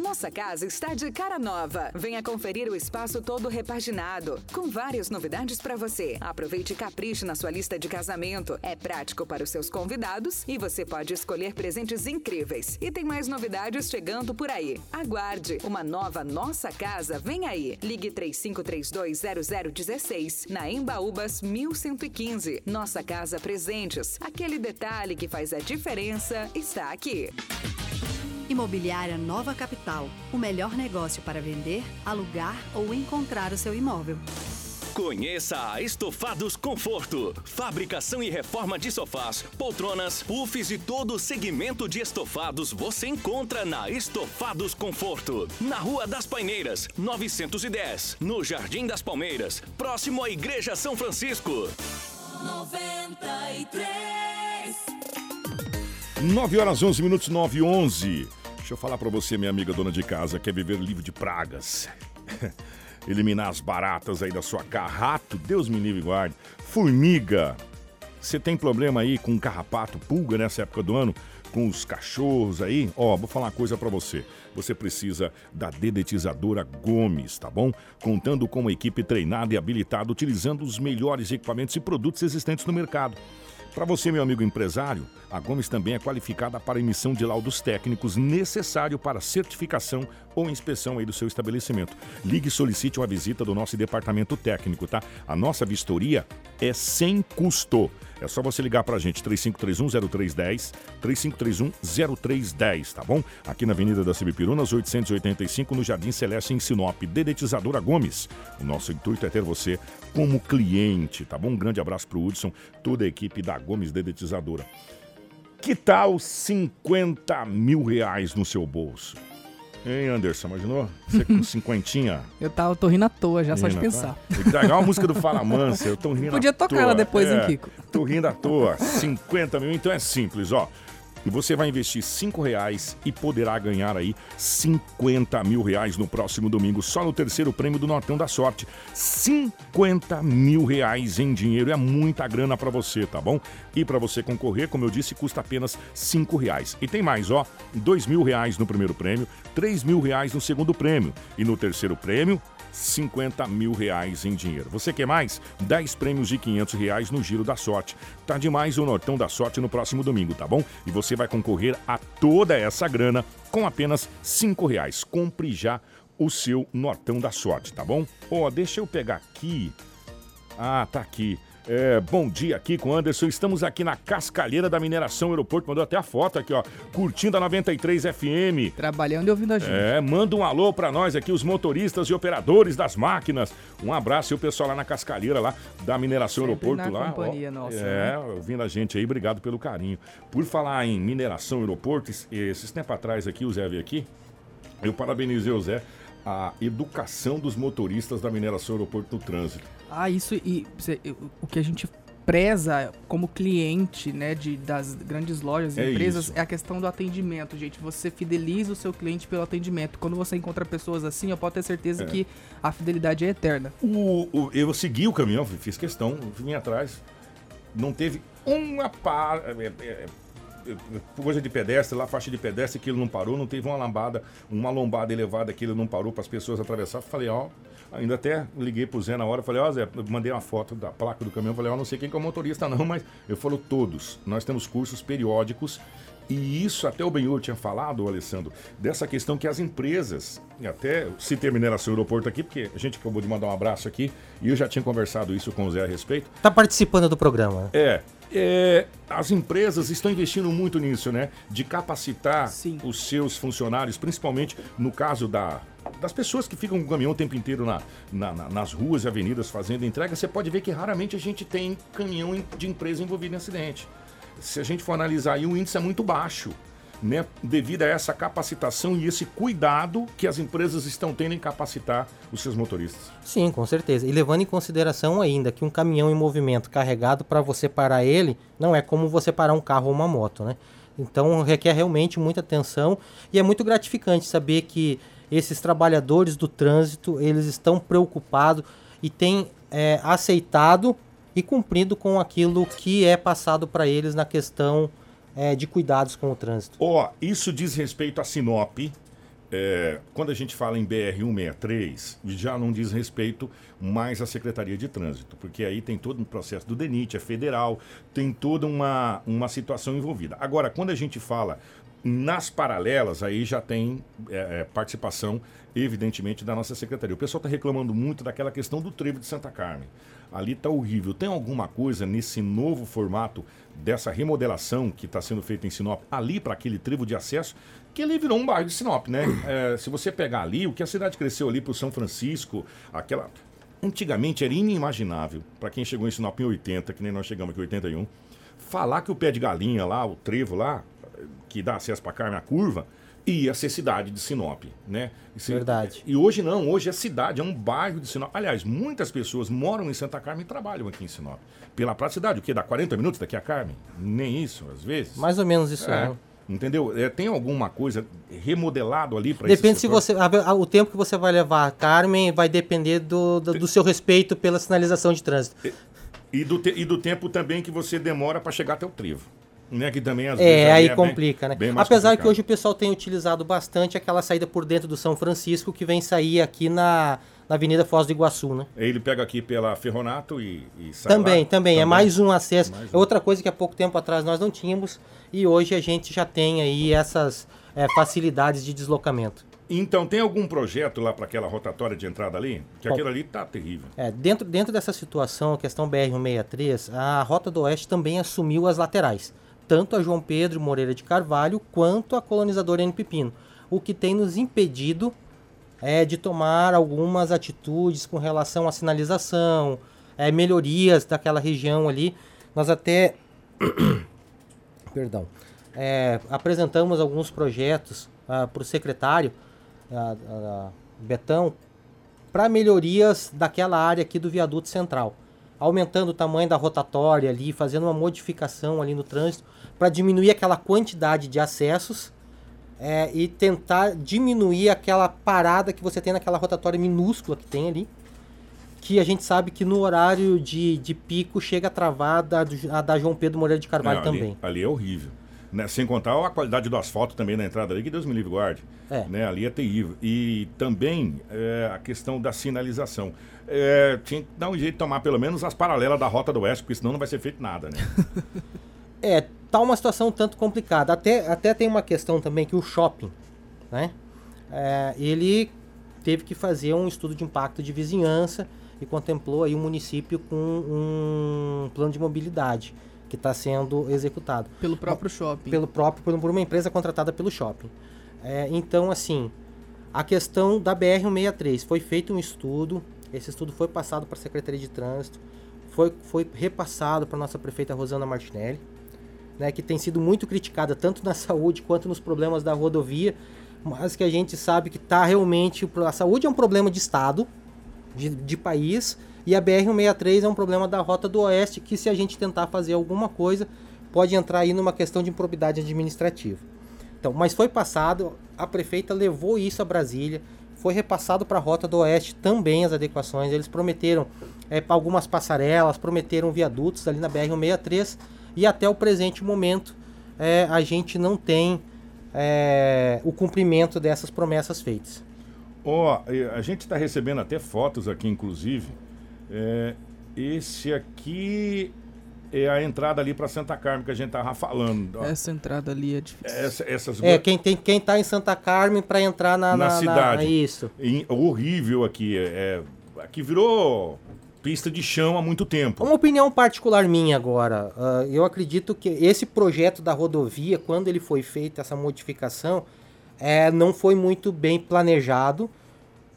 Nossa casa está de cara nova. Venha conferir o espaço todo repaginado, com várias novidades para você. Aproveite e capriche na sua lista de casamento. É prático para os seus convidados e você pode escolher presentes incríveis. E tem mais novidades chegando por aí. Aguarde, uma nova Nossa Casa vem aí. Ligue 35320016 na Embaúbas 1115. Nossa Casa Presentes. Aquele detalhe que faz a diferença está aqui. Imobiliária Nova Capital. O melhor negócio para vender, alugar ou encontrar o seu imóvel. Conheça a Estofados Conforto. Fabricação e reforma de sofás, poltronas, puffs e todo o segmento de estofados você encontra na Estofados Conforto. Na Rua das Paineiras, 910. No Jardim das Palmeiras, próximo à Igreja São Francisco. 93. 9 horas 11 minutos, 9 e 11. Deixa eu falar pra você, minha amiga dona de casa, quer viver livre de pragas. (laughs) Eliminar as baratas aí da sua casa. Rato, Deus me livre e guarde. Formiga. Você tem problema aí com carrapato, pulga nessa época do ano? Com os cachorros aí? Ó, vou falar uma coisa pra você. Você precisa da dedetizadora Gomes, tá bom? Contando com uma equipe treinada e habilitada, utilizando os melhores equipamentos e produtos existentes no mercado. Para você, meu amigo empresário, a Gomes também é qualificada para emissão de laudos técnicos necessário para certificação ou inspeção aí do seu estabelecimento. Ligue e solicite uma visita do nosso departamento técnico, tá? A nossa vistoria é sem custo. É só você ligar pra gente, 3531-0310, 3531-0310, tá bom? Aqui na Avenida das Cibipirunas, 885, no Jardim Celeste, em Sinop. Dedetizadora Gomes. O nosso intuito é ter você como cliente, tá bom? Um grande abraço pro Hudson, toda a equipe da Gomes Dedetizadora. Que tal 50 mil reais no seu bolso? Hein, Anderson, imaginou? Você com (laughs) cinquentinha? Eu, tava, tô rindo à toa já, só de Rindo, pensar. tá? Pegar uma música do Fala Mansa, eu tô rindo (laughs) Podia tocar toa. ela depois, hein, É, Kiko? Tô rindo à toa. 50 mil, então é simples, ó. E você vai investir 5 reais e poderá ganhar aí 50 mil reais no próximo domingo, só no terceiro prêmio do Nortão da Sorte. 50 mil reais em dinheiro, é muita grana pra você, tá bom? E pra você concorrer, como eu disse, custa apenas 5 reais. E tem mais, ó, 2 mil reais no primeiro prêmio, 3 mil reais no segundo prêmio. E no terceiro prêmio, 50 mil reais em dinheiro. Você quer mais? 10 prêmios de 500 reais no Giro da Sorte. Tá demais o Nortão da Sorte no próximo domingo, tá bom? E você vai concorrer a toda essa grana com apenas 5 reais. Compre já o seu Nortão da Sorte, tá bom? Ó, deixa eu pegar aqui. Ah, tá aqui. É, bom dia aqui com o Anderson. Estamos aqui na Cascalheira da Mineração Aeroporto. Mandou até a foto aqui, ó. Curtindo a 93 FM. Trabalhando e ouvindo a gente. É, manda um alô pra nós aqui, os motoristas e operadores das máquinas. Um abraço e o pessoal lá na Cascalheira, lá da Mineração Sempre Aeroporto. na lá, companhia nossa, É, ouvindo a gente aí, obrigado pelo carinho. Por falar em Mineração Aeroporto, es- esses tempos atrás aqui, o Zé veio aqui, eu parabenizei o Zé, a educação dos motoristas da Mineração Aeroporto no trânsito. Ah, isso e cê- o que a gente preza como cliente, né, de, das grandes lojas e É empresas isso. é a questão do atendimento, gente. Você fideliza o seu cliente pelo atendimento. Quando você encontra pessoas assim, eu posso ter certeza É. que a fidelidade é eterna. O, o- eu segui o caminhão, fiz questão, vim atrás. Não teve uma par, é, é, é, coisa de pedestre, lá faixa de pedestre, aquilo não parou, não teve uma lambada, uma lombada elevada, aquilo não parou para as pessoas atravessar. Falei, ó, ainda até liguei pro Zé na hora, falei, ó, Zé, eu mandei uma foto da placa do caminhão, falei, ó, não sei quem que é o motorista não, mas eu falo todos. Nós temos cursos periódicos e isso até o Benhur tinha falado, Alessandro, dessa questão que as empresas, e até citei a mineração aeroporto aqui, porque a gente acabou de mandar um abraço aqui, e eu já tinha conversado isso com o Zé a respeito. Tá participando do programa. É, é, as empresas estão investindo muito nisso, né? De capacitar os seus funcionários, principalmente no caso da, das pessoas que ficam com o caminhão o tempo inteiro na, na- na- nas ruas e avenidas fazendo entrega. Você pode ver que raramente a gente tem caminhão de empresa envolvido em acidente. Se a gente for analisar aí, o índice é muito baixo. Né, devido a essa capacitação e esse cuidado que as empresas estão tendo em capacitar os seus motoristas. Sim, com certeza. E levando em consideração ainda que um caminhão em movimento carregado para você parar ele não é como você parar um carro ou uma moto, né? Então requer realmente muita atenção e é muito gratificante saber que esses trabalhadores do trânsito eles estão preocupados e têm é, aceitado e cumprido com aquilo que é passado para eles na questão é, de cuidados com o trânsito. Ó, isso diz respeito a Sinop. É, quando a gente fala em BR-163, já não diz respeito mais à Secretaria de Trânsito, porque aí tem todo um processo do DENIT, é federal, tem toda uma, uma situação envolvida. Agora, quando a gente fala nas paralelas, aí já tem é, é, participação, evidentemente, da nossa secretaria. O pessoal está reclamando muito daquela questão do trevo de Santa Carmen. Ali está horrível. Tem alguma coisa nesse novo formato dessa remodelação que está sendo feita em Sinop, ali para aquele trevo de acesso, que ali virou um bairro de Sinop, né? (coughs) É, se você pegar ali, o que a cidade cresceu ali para o São Francisco, aquela. Antigamente era inimaginável, para quem chegou em Sinop em 80, que nem nós chegamos aqui em 81, falar que o pé de galinha lá, o trevo lá, que dá acesso para Carme a curva, ia ser cidade de Sinop, né? Verdade. E hoje não, hoje é cidade, é um bairro de Sinop. Aliás, muitas pessoas moram em Santa Carmen e trabalham aqui em Sinop. Pela praticidade, o que? Dá 40 minutos daqui a Carmen? Nem isso, às vezes. Mais ou menos isso, É, né? Entendeu? É, tem alguma coisa remodelado ali para Depende se você. O tempo que você vai levar, Carmen, vai depender do, do, do seu respeito pela sinalização de trânsito. E do, te- e do tempo também que você demora para chegar até o trevo. Né? Que também às vezes É, ali aí bem- complica, né? bem Apesar que complicado. hoje o pessoal tem utilizado bastante aquela saída por dentro do São Francisco que vem sair aqui na, na Avenida Foz do Iguaçu, né? Ele pega aqui pela Ferronato e, e sai Também, lá. também, É mais um acesso. Mais É outra coisa que há pouco tempo atrás nós não tínhamos e hoje a gente já tem aí essas é, facilidades de deslocamento. Então, tem algum projeto lá para aquela rotatória de entrada ali? Que Bom. aquilo ali tá terrível. É, dentro, dentro dessa situação, a questão BR-163, a Rota do Oeste também assumiu as laterais, tanto a João Pedro Moreira de Carvalho quanto a colonizadora N Pepino, o que tem nos impedido é, de tomar algumas atitudes com relação à sinalização, é, melhorias daquela região ali. Nós até (coughs) perdão, é, apresentamos alguns projetos para o secretário ah, ah, Betão para melhorias daquela área aqui do viaduto central, aumentando o tamanho da rotatória ali, fazendo uma modificação ali no trânsito para diminuir aquela quantidade de acessos é, e tentar diminuir aquela parada que você tem naquela rotatória minúscula que tem ali, que a gente sabe que no horário de, de pico chega a travar da, a da João Pedro Moreira de Carvalho Não, ali- também. Ali, é horrível. Né? Sem contar a qualidade do asfalto também na entrada ali, que Deus me livre guarde. É. Né? Ali é terrível. E também é, a questão da sinalização. É, tinha que dar um jeito de tomar pelo menos as paralelas da Rota do Oeste, porque senão não vai ser feito nada, né? (laughs) É, tá uma situação um tanto complicada. Até, até tem uma questão também que o shopping, né? É, ele teve que fazer um estudo de impacto de vizinhança e contemplou aí o município com um plano de mobilidade que está sendo executado. Pelo próprio shopping. Pelo próprio, por por uma empresa contratada pelo shopping. É, então, assim, a questão da BR-163, foi feito um estudo, esse estudo foi passado para a Secretaria de Trânsito, foi, foi repassado para a nossa prefeita Rosana Martinelli, né, que tem sido muito criticada tanto na (laughs) saúde quanto nos problemas da rodovia, mas que a gente sabe que está realmente. A saúde é um problema de Estado, de, de país, E a BR-163 é um problema da Rota do Oeste que, se a gente tentar fazer alguma coisa, pode entrar aí numa questão de improbidade administrativa. Então, mas foi passado, a prefeita levou isso a Brasília, foi repassado para a Rota do Oeste também as adequações. Eles prometeram é, algumas passarelas, prometeram viadutos ali na BR-163 e até o presente momento é, a gente não tem é, o cumprimento dessas promessas feitas. Ó, oh, a gente está recebendo até fotos aqui, inclusive. É, esse aqui é a entrada ali para Santa Carmen que a gente tava falando. Ó. Essa entrada ali é difícil. Essa, essas É, quem, tem, quem tá em Santa Carmen para entrar na, na, na cidade. Na, isso. Em, horrível aqui. É, é, aqui virou pista de chão há muito tempo. Uma opinião particular minha agora. Uh, eu acredito que esse projeto da rodovia, quando ele foi feito, essa modificação, é, não foi muito bem planejado,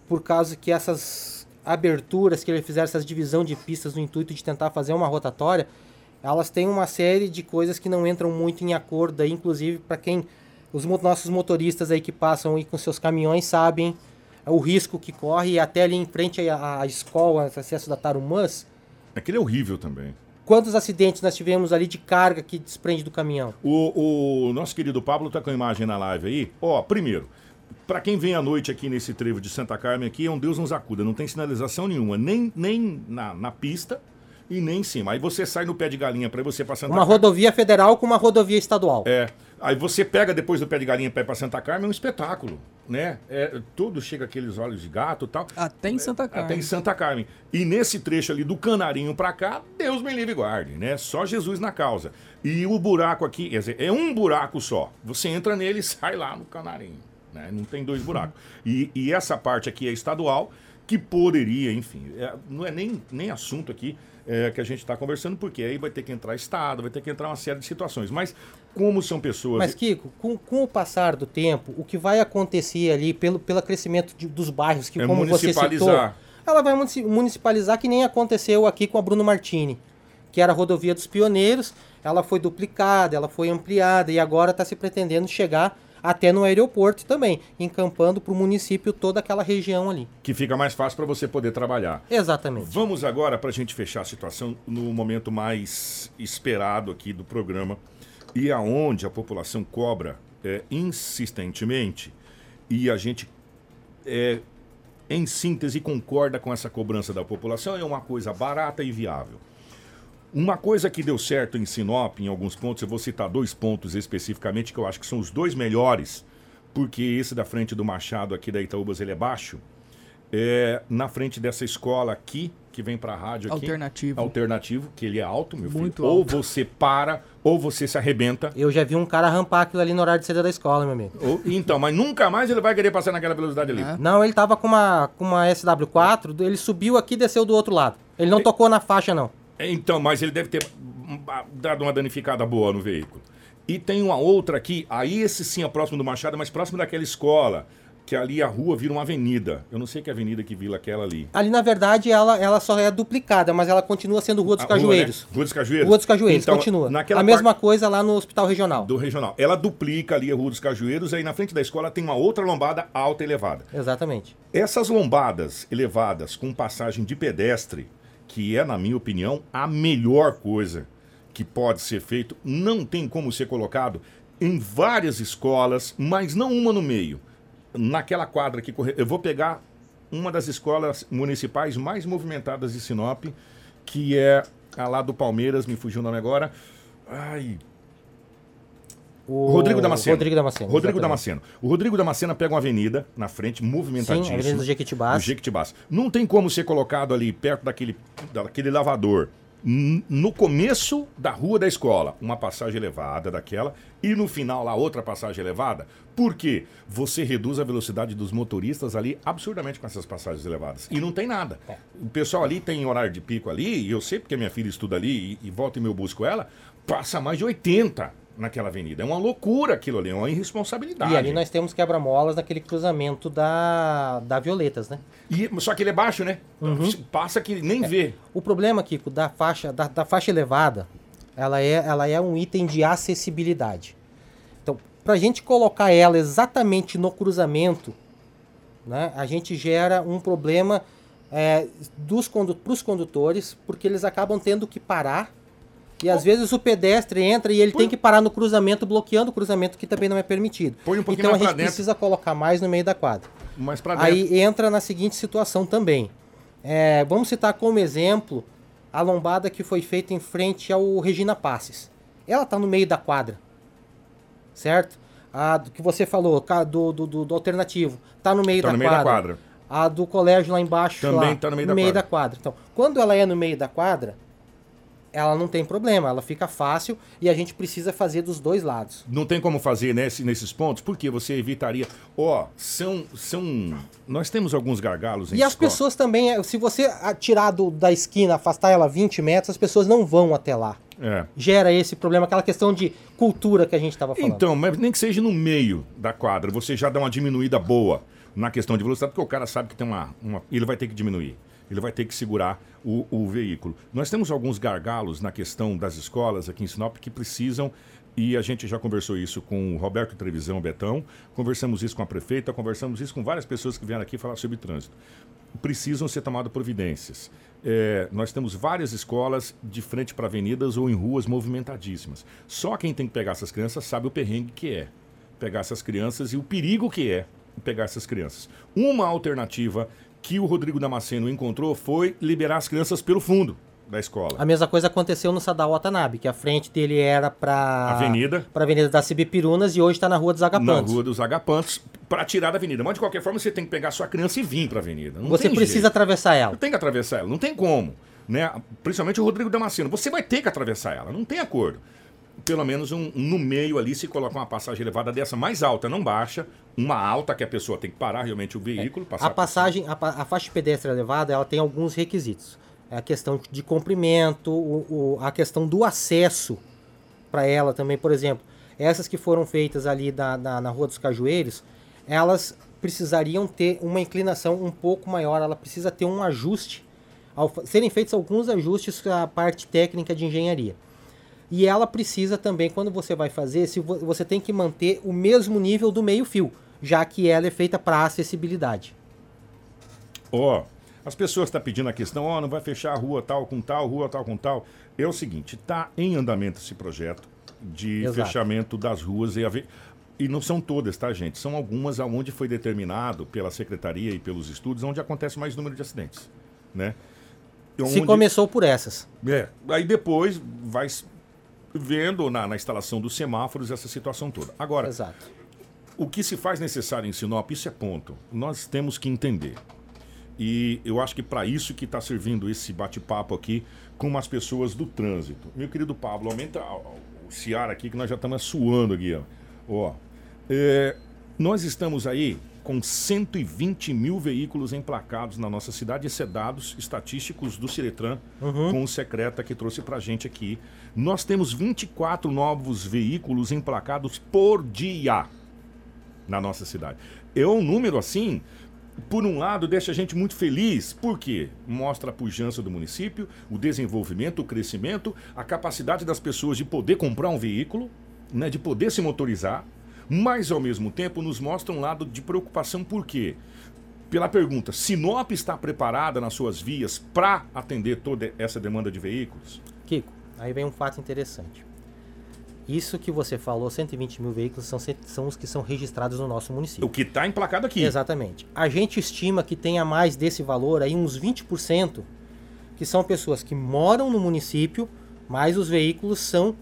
por causa que essas aberturas que ele fizeram, essas divisão de pistas no intuito de tentar fazer uma rotatória, elas têm uma série de coisas que não entram muito em acordo, aí, inclusive para quem os nossos motoristas aí que passam aí com seus caminhões sabem o risco que corre e até ali em frente à, à escola, acesso da Tarumãs. Aquele é horrível também. Quantos acidentes nós tivemos ali de carga que desprende do caminhão? O, o nosso querido Pablo tá com a imagem na live aí. Ó, primeiro, para quem vem à noite aqui nesse trevo de Santa Carmen aqui, é um Deus nos acuda. Não tem sinalização nenhuma, nem, nem na, na pista e nem em cima. Aí você sai no pé de galinha para você passar Uma rodovia federal com uma rodovia estadual. É. Aí você pega depois do pé de galinha para Santa Carmen, é um espetáculo, né? É, tudo chega aqueles olhos de gato e tal. Até em Santa Carmen. Até em Santa Carmen. E nesse trecho ali do Canarinho para cá, Deus me livre e guarde, né? Só Jesus na causa. E o buraco aqui, quer dizer, é um buraco só. Você entra nele e sai lá no Canarinho, né? Não tem dois buracos. E, e essa parte aqui é estadual, que poderia, enfim, é, não é nem, nem assunto aqui, é, que a gente está conversando, porque aí vai ter que entrar Estado, vai ter que entrar uma série de situações. Mas como são pessoas. Mas, Kiko, com, com o passar do tempo, o que vai acontecer ali pelo, pelo crescimento de, dos bairros, que é como você citou, ela vai municipalizar que nem aconteceu aqui com a Bruno Martini, que era a rodovia dos pioneiros, ela foi duplicada, ela foi ampliada e agora está se pretendendo chegar até no aeroporto também, encampando para o município toda aquela região ali. Que fica mais fácil para você poder trabalhar. Exatamente. Vamos agora, para a gente fechar a situação, no momento mais esperado aqui do programa, e aonde a população cobra é, insistentemente, e a gente, é, em síntese, concorda com essa cobrança da população, é uma coisa barata e viável. Uma coisa que deu certo em Sinop, em alguns pontos, eu vou citar dois pontos especificamente que eu acho que são os dois melhores, porque esse da frente do Machado aqui da Itaúbas ele é baixo. É, na frente dessa escola aqui, que vem para a rádio aqui. Alternativo. Alternativo, que ele é alto, meu Muito filho. Alto. Ou você para, ou você se arrebenta. Eu já vi um cara rampar aquilo ali no horário de saída da escola, meu amigo. Ou, então, mas nunca mais ele vai querer passar naquela velocidade ali. É. Não, ele tava com uma, com uma SW4, ele subiu aqui e desceu do outro lado. Ele não tocou na faixa, não. Então, mas ele deve ter dado uma danificada boa no veículo. E tem uma outra aqui, aí esse sim é próximo do Machado, mas próximo daquela escola, que ali a rua vira uma avenida. Eu não sei que avenida que vila aquela ali. Ali, na verdade, ela, ela só é duplicada, mas ela continua sendo Rua dos A rua, Cajueiros. né? Rua dos Cajueiros? Rua dos Cajueiros, Então, continua. naquela a mesma parte- coisa lá no Hospital Regional. Do regional. Ela duplica ali a Rua dos Cajueiros, aí na frente da escola tem uma outra lombada alta e elevada. Exatamente. Essas lombadas elevadas com passagem de pedestre, que é, na minha opinião, a melhor coisa que pode ser feito, não tem como ser colocado em várias escolas, mas não uma no meio. Naquela quadra que corre... eu vou pegar uma das escolas municipais mais movimentadas de Sinop, que é a lá do Palmeiras, me fugiu o nome agora. Ai, O Rodrigo Damasceno. Rodrigo Damasceno. Rodrigo. Damasceno. O Rodrigo Damasceno pega uma avenida na frente, movimentadíssima. Sim, a Avenida do Jequitibás. Do Jequitibás. Não tem como ser colocado ali perto daquele, daquele lavador. No começo da rua da escola, uma passagem elevada daquela, e no final lá outra passagem elevada. Por quê? Você reduz a velocidade dos motoristas ali absurdamente com essas passagens elevadas. E não tem nada. É. O pessoal ali tem horário de pico ali, e eu sei porque minha filha estuda ali, e, e volta e meu busco ela, passa mais de 80 naquela avenida. É uma loucura aquilo ali, é uma irresponsabilidade. E ali nós temos quebra-molas naquele cruzamento da, da Violetas, né? E- só que ele é baixo, né? Uhum. Passa que nem vê. O problema, Kiko, da faixa, da, da faixa elevada, ela é, ela é um item de acessibilidade. Então, para a gente colocar ela exatamente no cruzamento, né, a gente gera um problema é, para os condutores, porque eles acabam tendo que parar. E às vezes o pedestre entra e ele tem que parar no cruzamento, bloqueando o cruzamento, que também não é permitido. Põe um pouquinho então a gente precisa colocar mais no meio da quadra. Mais pra dentro. Aí entra na seguinte situação também. É, vamos citar como exemplo a lombada que foi feita em frente ao Regina Passes. Ela está no meio da quadra, certo? A do que você falou, do, do, do- do alternativo, está no meio, Tá da, no meio da quadra. quadra. A do colégio lá embaixo, Também lá, tá no meio da quadra. Então, quando ela é no meio da quadra, ela não tem problema, ela fica fácil e a gente precisa fazer dos dois lados. Não tem como fazer nesse, nesses pontos, porque você evitaria. Ó, são, são. Nós temos alguns gargalos em E as escola. pessoas também, é, se você tirar do- da esquina, afastar ela 20 metros, as pessoas não vão até lá. É. Gera esse problema, aquela questão de cultura que a gente estava falando. Então, mas nem que seja no meio da quadra, você já dá uma diminuída boa na questão de velocidade, porque o cara sabe que tem uma. uma ele vai ter que diminuir. Ele vai ter que segurar o, o veículo. Nós temos alguns gargalos na questão das escolas aqui em Sinop que precisam, e a gente já conversou isso com o Roberto Trevisão Betão, conversamos isso com a prefeita, conversamos isso com várias pessoas que vieram aqui falar sobre trânsito. Precisam ser tomadas providências. É, nós temos várias escolas de frente para avenidas ou em ruas movimentadíssimas. Só quem tem que pegar essas crianças sabe o perrengue que é pegar essas crianças e o perigo que é pegar essas crianças. Uma alternativa que o Rodrigo Damasceno encontrou foi liberar as crianças pelo fundo da escola. A mesma coisa aconteceu no Sadal Watanabe, que a frente dele era para Avenida. para Avenida das Cibipirunas e hoje está na Rua dos Na Agapantos. rua dos Agapantos, para tirar da avenida. Mas de qualquer forma, você tem que pegar sua criança e vir para a avenida. Não Você precisa jeito. atravessar ela. Tem que atravessar ela, não tem como. Né? Principalmente o Rodrigo Damasceno. Você vai ter que atravessar ela, não tem acordo. Pelo menos um, no meio ali, se coloca uma passagem elevada dessa, mais alta, não baixa. Uma alta que a pessoa tem que parar realmente o veículo. passar A passagem, a, a faixa de pedestre elevada, ela tem alguns requisitos. É a questão de comprimento, o, o- a questão do acesso para ela também, por exemplo. Essas que foram feitas ali na, na, na Rua dos Cajueiros, elas precisariam ter uma inclinação um pouco maior, ela precisa ter um ajuste, ao serem feitos alguns ajustes à parte técnica de engenharia. E ela precisa também, quando você vai fazer, se vo- você tem que manter o mesmo nível do meio-fio, já que ela é feita para acessibilidade. Ó, as pessoas estão pedindo a questão, ó, não vai fechar a rua tal com tal, rua tal com tal. É o seguinte, está em andamento esse projeto de Exato. fechamento das ruas e haver. E não são todas, tá, gente? São algumas aonde foi determinado pela secretaria e pelos estudos onde acontece mais número de acidentes, né? Se Onde- começou por essas. É. Aí depois vai vendo na, na instalação dos semáforos essa situação toda. Agora, o que se faz necessário em Sinop, isso é ponto. Nós temos que entender. E eu acho que para isso que está servindo esse bate-papo aqui com as pessoas do trânsito. Meu querido Pablo, aumenta o o Ciara aqui que nós já estamos suando aqui. Ó. Ó, é, nós estamos aí com 120 mil veículos emplacados na nossa cidade. Esse é dados estatísticos do Ciretran, Uhum. com o secreta que trouxe para gente aqui. Nós temos 24 novos veículos emplacados por dia na nossa cidade. É um número assim, por um lado, deixa a gente muito feliz, porque mostra a pujança do município, o desenvolvimento, o crescimento, a capacidade das pessoas de poder comprar um veículo, né, de poder se motorizar, mas ao mesmo tempo nos mostra um lado de preocupação, por quê? Pela pergunta, Sinop está preparada nas suas vias para atender toda essa demanda de veículos? Kiko, aí vem um fato interessante. Isso que você falou, 120 mil veículos, são, são os que são registrados no nosso município. O que está emplacado aqui. Exatamente. A gente estima que tenha mais desse valor aí, uns 20%, que são pessoas que moram no município, mas os veículos são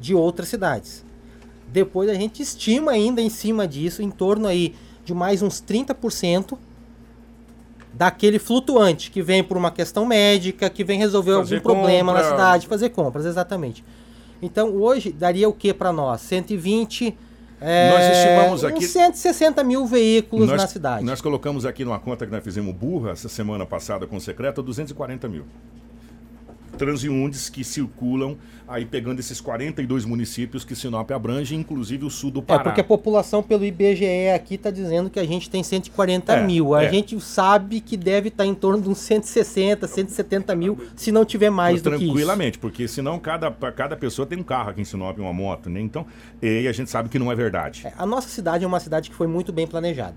de outras cidades. Depois a gente estima ainda em cima disso, em torno aí de mais uns 30% daquele flutuante que vem por uma questão médica, que vem resolver Fazer algum problema na compra. cidade, fazer compras, exatamente. Então hoje daria o que para nós? 120. É, Nós estimamos aqui- uns 160 mil veículos nós, na cidade. Nós colocamos aqui numa conta que nós fizemos burra essa semana passada com o secreto 240 mil. Transeuntes que circulam aí pegando esses 42 municípios que Sinop abrange, inclusive o sul do É, Pará. porque a população pelo IBGE aqui está dizendo que a gente tem 140 É, mil. A é. gente sabe que deve estar em torno de uns 160, 170 mil, se não tiver mais do que isso. Tranquilamente, porque senão cada, cada pessoa tem um carro aqui em Sinop, uma moto, né? Então, e a gente sabe que não é verdade. A nossa cidade é uma cidade que foi muito bem planejada.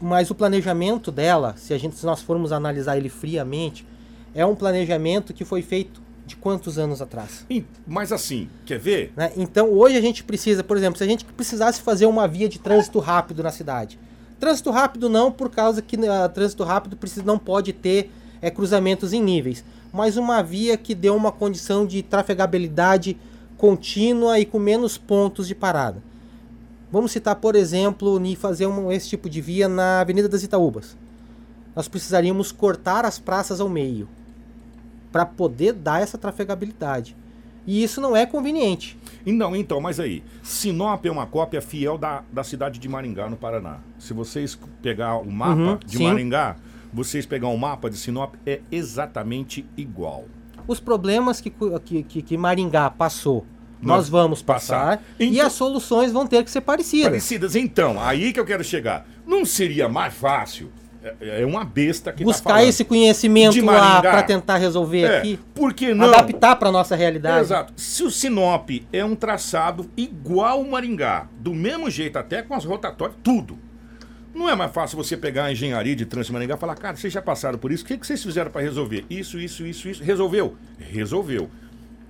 mas o planejamento dela, se a gente se nós formos analisar ele friamente, é um planejamento que foi feito de quantos anos atrás? Mas assim, quer ver? né? Então hoje a gente precisa, por exemplo, se a gente precisasse fazer uma via de trânsito rápido na cidade. Trânsito rápido não, por causa que ah, trânsito rápido precisa, não pode ter eh, cruzamentos em níveis, mas uma via que dê uma condição de trafegabilidade contínua e com menos pontos de parada. Vamos citar, por exemplo, ni fazer um, esse tipo de via na Avenida das Itaúbas. Nós precisaríamos cortar as praças ao meio para poder dar essa trafegabilidade. E isso não é conveniente. E Não, então, mas aí, Sinop é uma cópia fiel da, da cidade de Maringá, no Paraná. Se vocês pegar o mapa Uhum, de sim. Maringá, vocês pegar o mapa de Sinop, é exatamente igual. Os problemas que, que, que, Maringá passou, nós, vamos passar, e Então- as soluções vão ter que ser parecidas. Parecidas. Então, aí que eu quero chegar. Não seria mais fácil? É, é uma besta que tá Buscar falando. esse conhecimento lá para tentar resolver É, aqui. Por que não? Adaptar para nossa realidade. Exato. Se o Sinop é um traçado igual o Maringá, do mesmo jeito, até com as rotatórias, tudo. Não é mais fácil você pegar a engenharia de trânsito Maringá e falar, cara, vocês já passaram por isso, o que, que vocês fizeram para resolver? Isso, isso, isso, isso. Resolveu? Resolveu.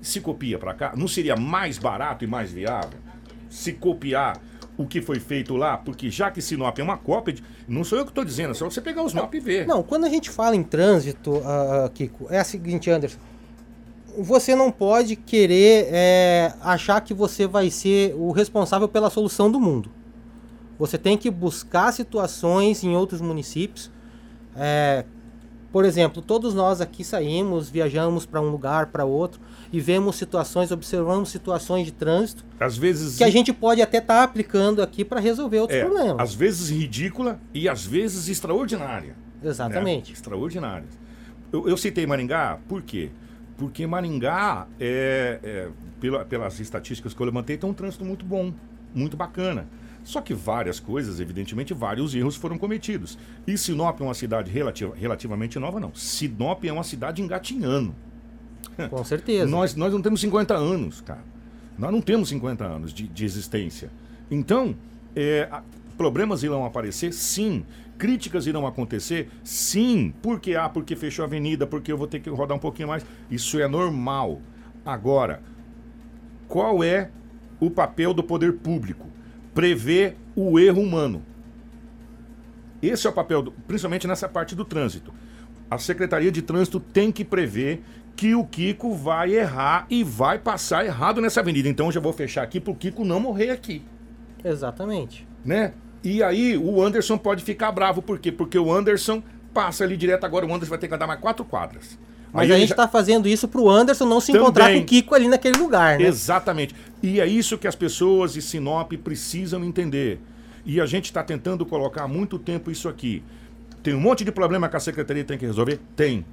Se copia para cá, não seria mais barato e mais viável se copiar o que foi feito lá? Porque já que Sinop é uma cópia, de... não sou eu que estou dizendo, é só você pegar os mapas e ver. Não, quando a gente fala em trânsito, ah, Kiko, é a seguinte, Anderson. Você não pode querer é, achar que você vai ser o responsável pela solução do mundo. Você tem que buscar situações em outros municípios. É, por exemplo, todos nós aqui saímos, viajamos para um lugar, para outro, e vemos situações, observamos situações de trânsito Às vezes. que a gente pode até estar aplicando aqui para resolver outros É, problemas. às vezes ridícula e às vezes extraordinária. Exatamente. né? Extraordinária. Eu, eu citei Maringá, por quê? Porque Maringá, é, é, pela- pelas estatísticas que eu levantei, tem um trânsito muito bom, muito bacana. Só que várias coisas, evidentemente, vários erros foram cometidos. E Sinop é uma cidade relativa- relativamente nova, não. Sinop é uma cidade engatinhando. (laughs) Com certeza. Nós, nós não temos 50 anos, cara. Nós não temos 50 anos de, de existência. Então, é, problemas irão aparecer, sim. Críticas irão acontecer, sim. Porque, ah, porque fechou a avenida, porque eu vou ter que rodar um pouquinho mais. Isso é normal. Agora, qual é o papel do poder público? Prever o erro humano. Esse é o papel, do- principalmente nessa parte do trânsito. A Secretaria de Trânsito tem que prever que o Kiko vai errar e vai passar errado nessa avenida. Então eu já vou fechar aqui pro Kiko não morrer aqui, Exatamente. né? E aí o Anderson pode ficar bravo, por quê? Porque o Anderson passa ali direto agora, o Anderson vai ter que andar mais quatro quadras. Mas Aí a gente já- está fazendo isso pro Anderson não se Também. encontrar com o Kiko ali naquele lugar, né? Exatamente. E é isso que as pessoas de Sinop precisam entender. E a gente está tentando colocar há muito tempo isso aqui. Tem um monte de problema que a secretaria tem que resolver? Tem.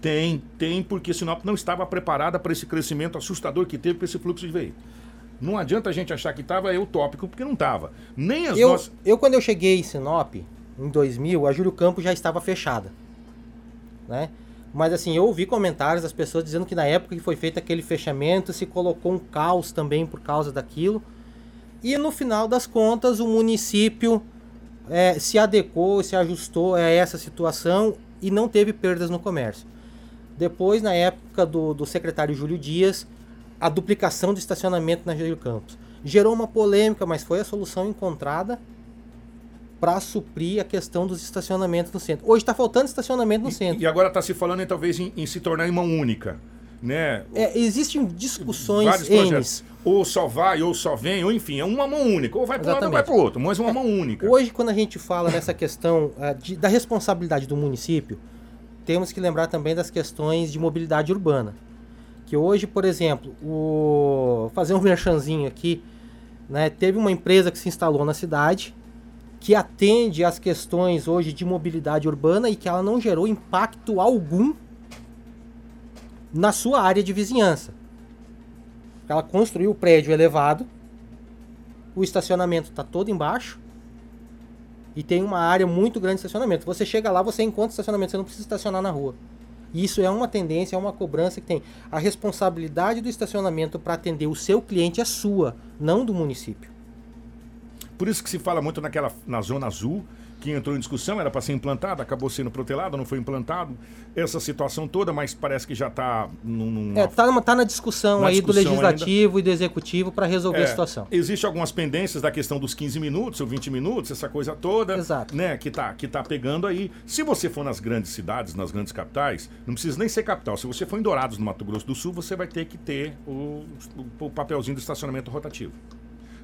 Tem, tem, porque Sinop não estava preparada para esse crescimento assustador que teve para esse fluxo de veículos. Não adianta a gente achar que estava é utópico, porque não estava. Nem as Eu, nossas. eu, quando eu cheguei em Sinop, em 2000, a Júlio Campos já estava fechada. Né? Mas assim, eu ouvi comentários das pessoas dizendo que na época que foi feito aquele fechamento se colocou um caos também por causa daquilo. E no final das contas, o município eh, se adequou, se ajustou a essa situação e não teve perdas no comércio. Depois, na época do, do secretário Júlio Dias, a duplicação do estacionamento na Júlio Campos. Gerou uma polêmica, mas foi a solução encontrada para suprir a questão dos estacionamentos no centro. Hoje está faltando estacionamento no centro. E agora está se falando em, talvez em, em se tornar em mão única. Né? É, existem discussões Vários Ns. Ou só vai, ou só vem, ou enfim, é uma mão única. Ou vai para um lado ou vai para o outro, mas é uma mão única. Hoje, quando a gente fala nessa questão ah, de- da responsabilidade do município, temos que lembrar também das questões de mobilidade urbana. Que hoje, por exemplo, o fazer um (laughs) merchanzinho aqui, né, teve uma empresa que se instalou na cidade que atende às questões hoje de mobilidade urbana e que ela não gerou impacto algum na sua área de vizinhança. Ela construiu o prédio elevado, o estacionamento está todo embaixo e tem uma área muito grande de estacionamento. Você chega lá, você encontra estacionamento, você não precisa estacionar na rua. Isso é uma tendência, é uma cobrança que tem. A responsabilidade do estacionamento para atender o seu cliente é sua, não do município. Por isso que se fala muito naquela, na Zona Azul, que entrou em discussão, era para ser implantado, acabou sendo protelado, não foi implantado. Essa situação toda, mas parece que já está num. É, tá, numa- tá na discussão Na aí do discussão legislativo e do executivo para resolver É, a situação. Existe algumas pendências da questão dos 15 minutos ou 20 minutos, essa coisa toda, né, que tá, que tá pegando aí. Se você for nas grandes cidades, nas grandes capitais, não precisa nem ser capital. Se você for em Dourados, no Mato Grosso do Sul, você vai ter que ter o- o papelzinho do estacionamento rotativo.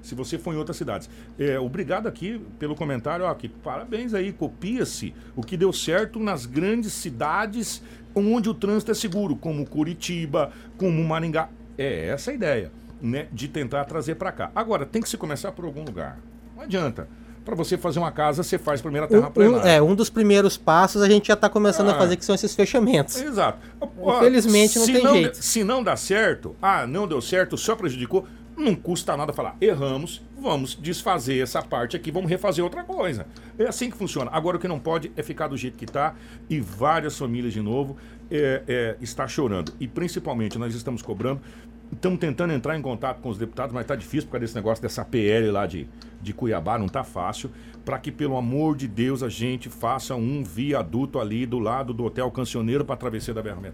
Se você for em outras cidades. É, obrigado aqui pelo comentário, ó, que parabéns aí, copia-se o que deu certo nas grandes cidades onde o trânsito é seguro, como Curitiba, como Maringá. É essa a ideia, né, de tentar trazer para cá. Agora, tem que se começar por algum lugar. Não adianta. Para você fazer uma casa, você faz primeiro a Um, um- terraplenagem. é, um dos primeiros passos a gente já está começando a Ah. fazer, que são esses fechamentos. Exato. Infelizmente não tem jeito. Se não dá certo, ah, não deu certo, só prejudicou, não custa nada falar, erramos, vamos desfazer essa parte aqui, vamos refazer outra coisa. É assim que funciona. Agora o que não pode é ficar do jeito que está e várias famílias de novo é, é, está chorando. E principalmente nós estamos cobrando, estamos tentando entrar em contato com os deputados, mas está difícil por causa desse negócio dessa PL lá de, de Cuiabá, não está fácil, para que pelo amor de Deus a gente faça um viaduto ali do lado do Hotel Cancioneiro para a travessia da BR-63.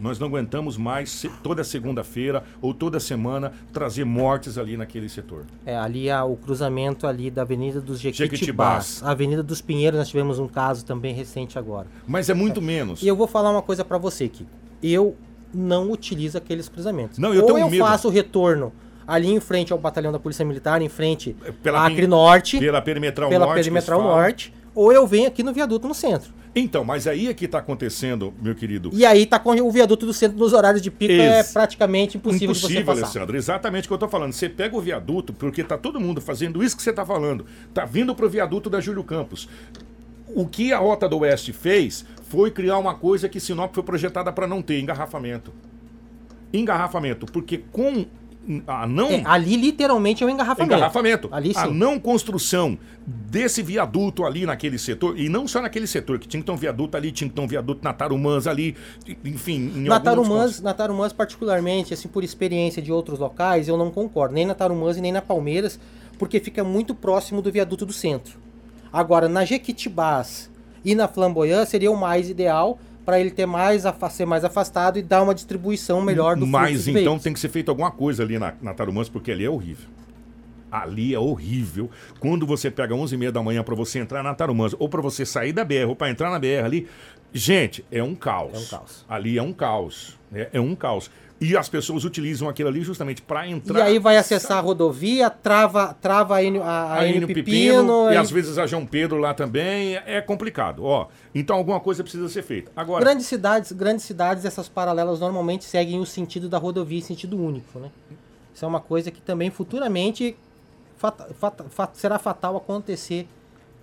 Nós não aguentamos mais se- toda segunda-feira ou toda semana trazer mortes ali naquele setor. É, ali há o cruzamento ali da Avenida dos Jequitibás. A Avenida dos Pinheiros, nós tivemos um caso também recente agora. Mas é muito menos. E eu vou falar uma coisa para você, Kiko. Eu não utilizo aqueles cruzamentos. Não, eu Ou eu medo. faço o retorno ali em frente ao batalhão da Polícia Militar, em frente Pela à Acre Norte, pela Perimetral pela Norte Perimetral. Norte, ou eu venho aqui no viaduto no centro. Então, mas aí é que está acontecendo, meu querido. E aí tá com o viaduto do centro nos horários de pico é Ex- praticamente impossível, de você Impossível, passar. Alessandro. Exatamente o que eu tô falando. Você pega o viaduto, porque tá todo mundo fazendo isso que você tá falando. Tá vindo pro viaduto da Júlio Campos. O que a Rota do Oeste fez foi criar uma coisa que Sinop foi projetada para não ter, engarrafamento. Engarrafamento, porque com a não É, ali literalmente é um engarrafamento. Engarrafamento. Ali sim. A não construção desse viaduto ali naquele setor, e não só naquele setor, que tinha que ter um viaduto ali, tinha que ter um viaduto na Tarumãs ali, enfim, em Na Tarumãs, na Tarumãs, particularmente, assim, por experiência de outros locais, eu não concordo. Nem na Tarumãs e nem na Palmeiras, porque fica muito próximo do viaduto do centro. Agora, na Jequitibás e na Flamboyant seria o mais ideal para ele ter mais ser mais afastado e dar uma distribuição melhor do Mas então veículos. tem que ser feito alguma coisa ali na, na Tarumãs, porque ali é horrível. Ali é horrível. Quando você pega 11h30 da manhã para você entrar na Tarumãs, ou para você sair da BR, ou para entrar na BR ali, gente, é um caos. É um caos. Ali é um caos. É, é um caos. E as pessoas utilizam aquilo ali justamente para entrar. E aí vai acessar a rodovia, trava, trava a Enio, a, a a Pepino, Pepino, e às vezes a João Pedro lá também. É complicado. Ó, então alguma coisa precisa ser feita. Agora, Grandes cidades, grandes cidades, essas paralelas normalmente seguem o sentido da rodovia em sentido único, né? Isso é uma coisa que também futuramente fata- fata- fa- será fatal acontecer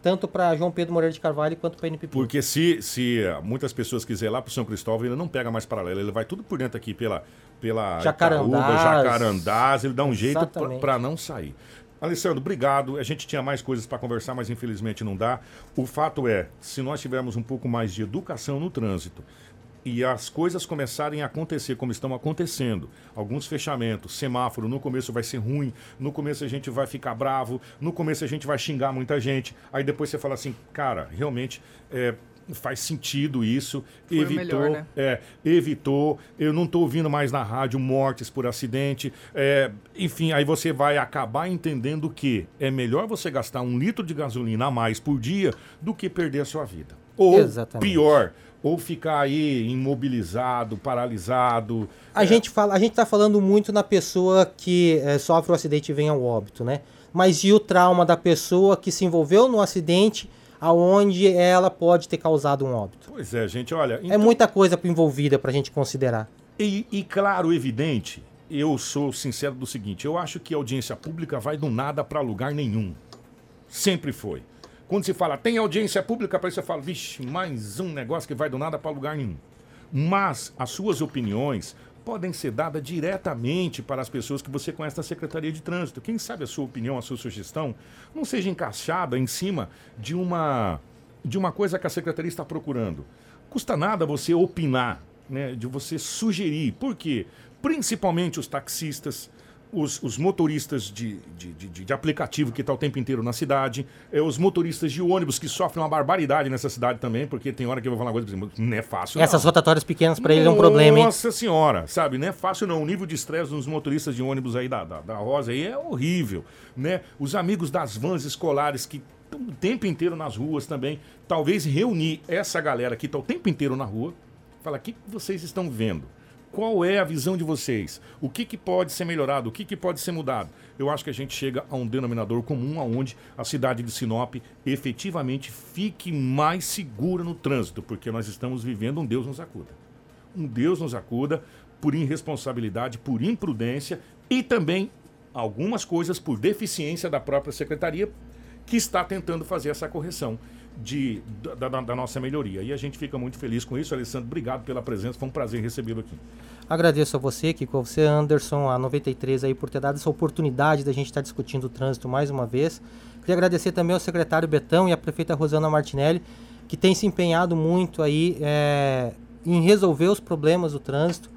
tanto para João Pedro Moreira de Carvalho quanto para NPP. Porque se, se muitas pessoas quiserem ir lá para São Cristóvão, ele não pega mais paralelo, ele vai tudo por dentro aqui pela, pela Jacarandás. Itaúba, Jacarandás, ele dá um jeito para não sair. Alessandro, obrigado. A gente tinha mais coisas para conversar, mas infelizmente não dá. O fato é, se nós tivermos um pouco mais de educação no trânsito e as coisas começarem a acontecer como estão acontecendo, alguns fechamentos, semáforo, no começo vai ser ruim, no começo a gente vai ficar bravo, no começo a gente vai xingar muita gente, aí depois você fala assim, cara, realmente é, faz sentido isso, Foi evitou, melhor, né? é, evitou, eu não estou ouvindo mais na rádio mortes por acidente, é, enfim, aí você vai acabar entendendo que é melhor você gastar um litro de gasolina a mais por dia do que perder a sua vida. Ou Exatamente. pior, ou ficar aí imobilizado, paralisado. A gente fala, a gente tá falando muito na pessoa que eh, sofre o acidente e vem ao óbito, né? Mas e o trauma da pessoa que se envolveu no acidente aonde ela pode ter causado um óbito? Pois é, gente, olha. É muita coisa envolvida pra gente considerar. E, e claro, evidente, eu sou sincero do seguinte: eu acho que a audiência pública vai do nada para lugar nenhum. Sempre foi. Quando se fala tem audiência pública, para isso você fala, vixe, mais um negócio que vai do nada para lugar nenhum. Mas as suas opiniões podem ser dadas diretamente para as pessoas que você conhece da Secretaria de Trânsito. Quem sabe a sua opinião, a sua sugestão não seja encaixada em cima de uma de uma coisa que a secretaria está procurando. Custa nada você opinar, né, de você sugerir. Por quê? Principalmente os taxistas, os, os motoristas de, de, de, de aplicativo que estão o tempo inteiro na cidade, é, os motoristas de ônibus que sofrem uma barbaridade nessa cidade também, porque tem hora que eu vou falar uma coisa, não é fácil. Essas não. rotatórias pequenas para ele é um problema, hein? Nossa senhora, sabe? Não é fácil não. O nível de estresse dos motoristas de ônibus aí da, da, da Rosa aí é horrível, né? Os amigos das vans escolares que estão o tempo inteiro nas ruas também. Talvez reunir essa galera que está o tempo inteiro na rua, falar, o que vocês estão vendo? Qual é a visão de vocês? O que, que pode ser melhorado? O que, que pode ser mudado? Eu acho que a gente chega a um denominador comum aonde a cidade de Sinop efetivamente fique mais segura no trânsito, porque nós estamos vivendo um Deus nos acuda. Um Deus nos acuda por irresponsabilidade, por imprudência e também algumas coisas por deficiência da própria secretaria que está tentando fazer essa correção de, da, da, da, nossa melhoria. E a gente fica muito feliz com isso. Alessandro, obrigado pela presença, foi um prazer recebê-lo aqui. Agradeço a você, Kiko, você, Anderson, a 93 aí por ter dado essa oportunidade da gente estar discutindo o trânsito mais uma vez. Queria agradecer também ao secretário Betão e à prefeita Rosana Martinelli, que tem se empenhado muito aí é, em resolver os problemas do trânsito,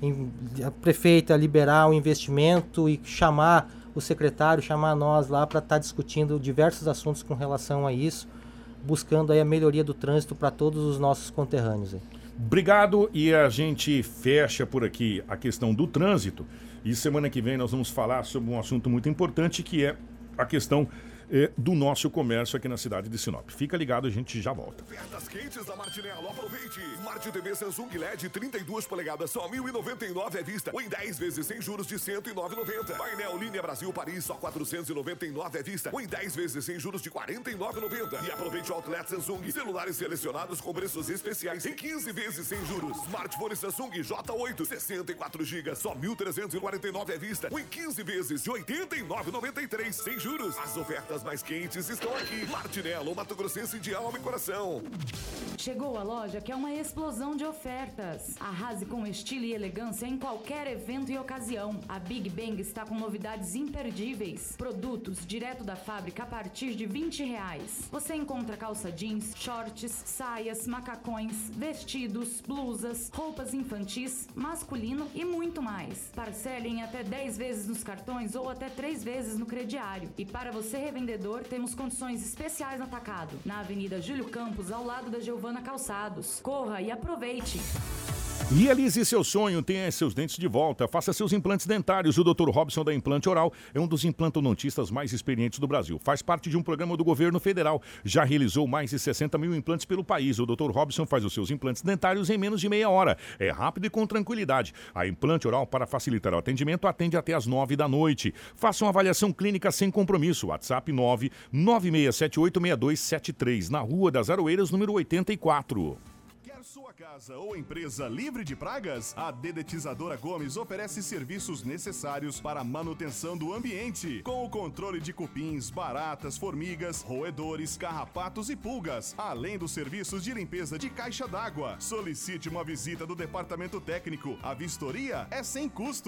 em, a prefeita liberar o investimento e chamar o secretário, chamar nós lá para estar discutindo diversos assuntos com relação a isso buscando aí a melhoria do trânsito para todos os nossos conterrâneos. Aí. Obrigado e a gente fecha por aqui a questão do trânsito e semana que vem nós vamos falar sobre um assunto muito importante que é a questão eh, do nosso comércio aqui na cidade de Sinop. Fica ligado, a gente já volta. Ofertas quentes da Martinello, aproveite. Smart TV Samsung LED 32 polegadas, só 1.099 à vista. Ou em 10 vezes sem juros de 109,90. Painel Linha Brasil Paris, só 499 à vista. Ou em 10 vezes sem juros de 49,90. E aproveite o Outlet Samsung. Celulares selecionados com preços especiais em 15 vezes sem juros. Smartphone Samsung J8, 64 GB, só 1.349 à vista. Ou em 15 vezes de 89,93 sem juros. As ofertas mais quentes estão aqui. Martinello, Mato Grossense de alma e coração. Chegou a loja que é uma explosão de ofertas. Arrase com estilo e elegância em qualquer evento e ocasião. A Big Bang está com novidades imperdíveis. Produtos direto da fábrica a partir de 20 reais. Você encontra calça jeans, shorts, saias, macacões, vestidos, blusas, roupas infantis, masculino e muito mais. Parcelem até 10 vezes nos cartões ou até 3 vezes no crediário. E para você revendedor, temos condições especiais no atacado. Na Avenida Júlio Campos, ao lado da Giovana Calçados. Corra e aproveite! Realize seu sonho, tenha seus dentes de volta, faça seus implantes dentários. O Dr. Robson da Implante Oral é um dos implantodontistas mais experientes do Brasil. Faz parte de um programa do governo federal. Já realizou mais de 60 mil implantes pelo país. O Dr. Robson faz os seus implantes dentários em menos de meia hora. É rápido e com tranquilidade. A Implante Oral, para facilitar o atendimento, atende até as 9 da noite. Faça uma avaliação clínica sem compromisso. WhatsApp 996786273, na Rua das Aroeiras, número 84 sua casa ou empresa livre de pragas? A Dedetizadora Gomes oferece serviços necessários para a manutenção do ambiente, com o controle de cupins, baratas, formigas, roedores, carrapatos e pulgas, além dos serviços de limpeza de caixa d'água. Solicite uma visita do departamento técnico. A vistoria é sem custo.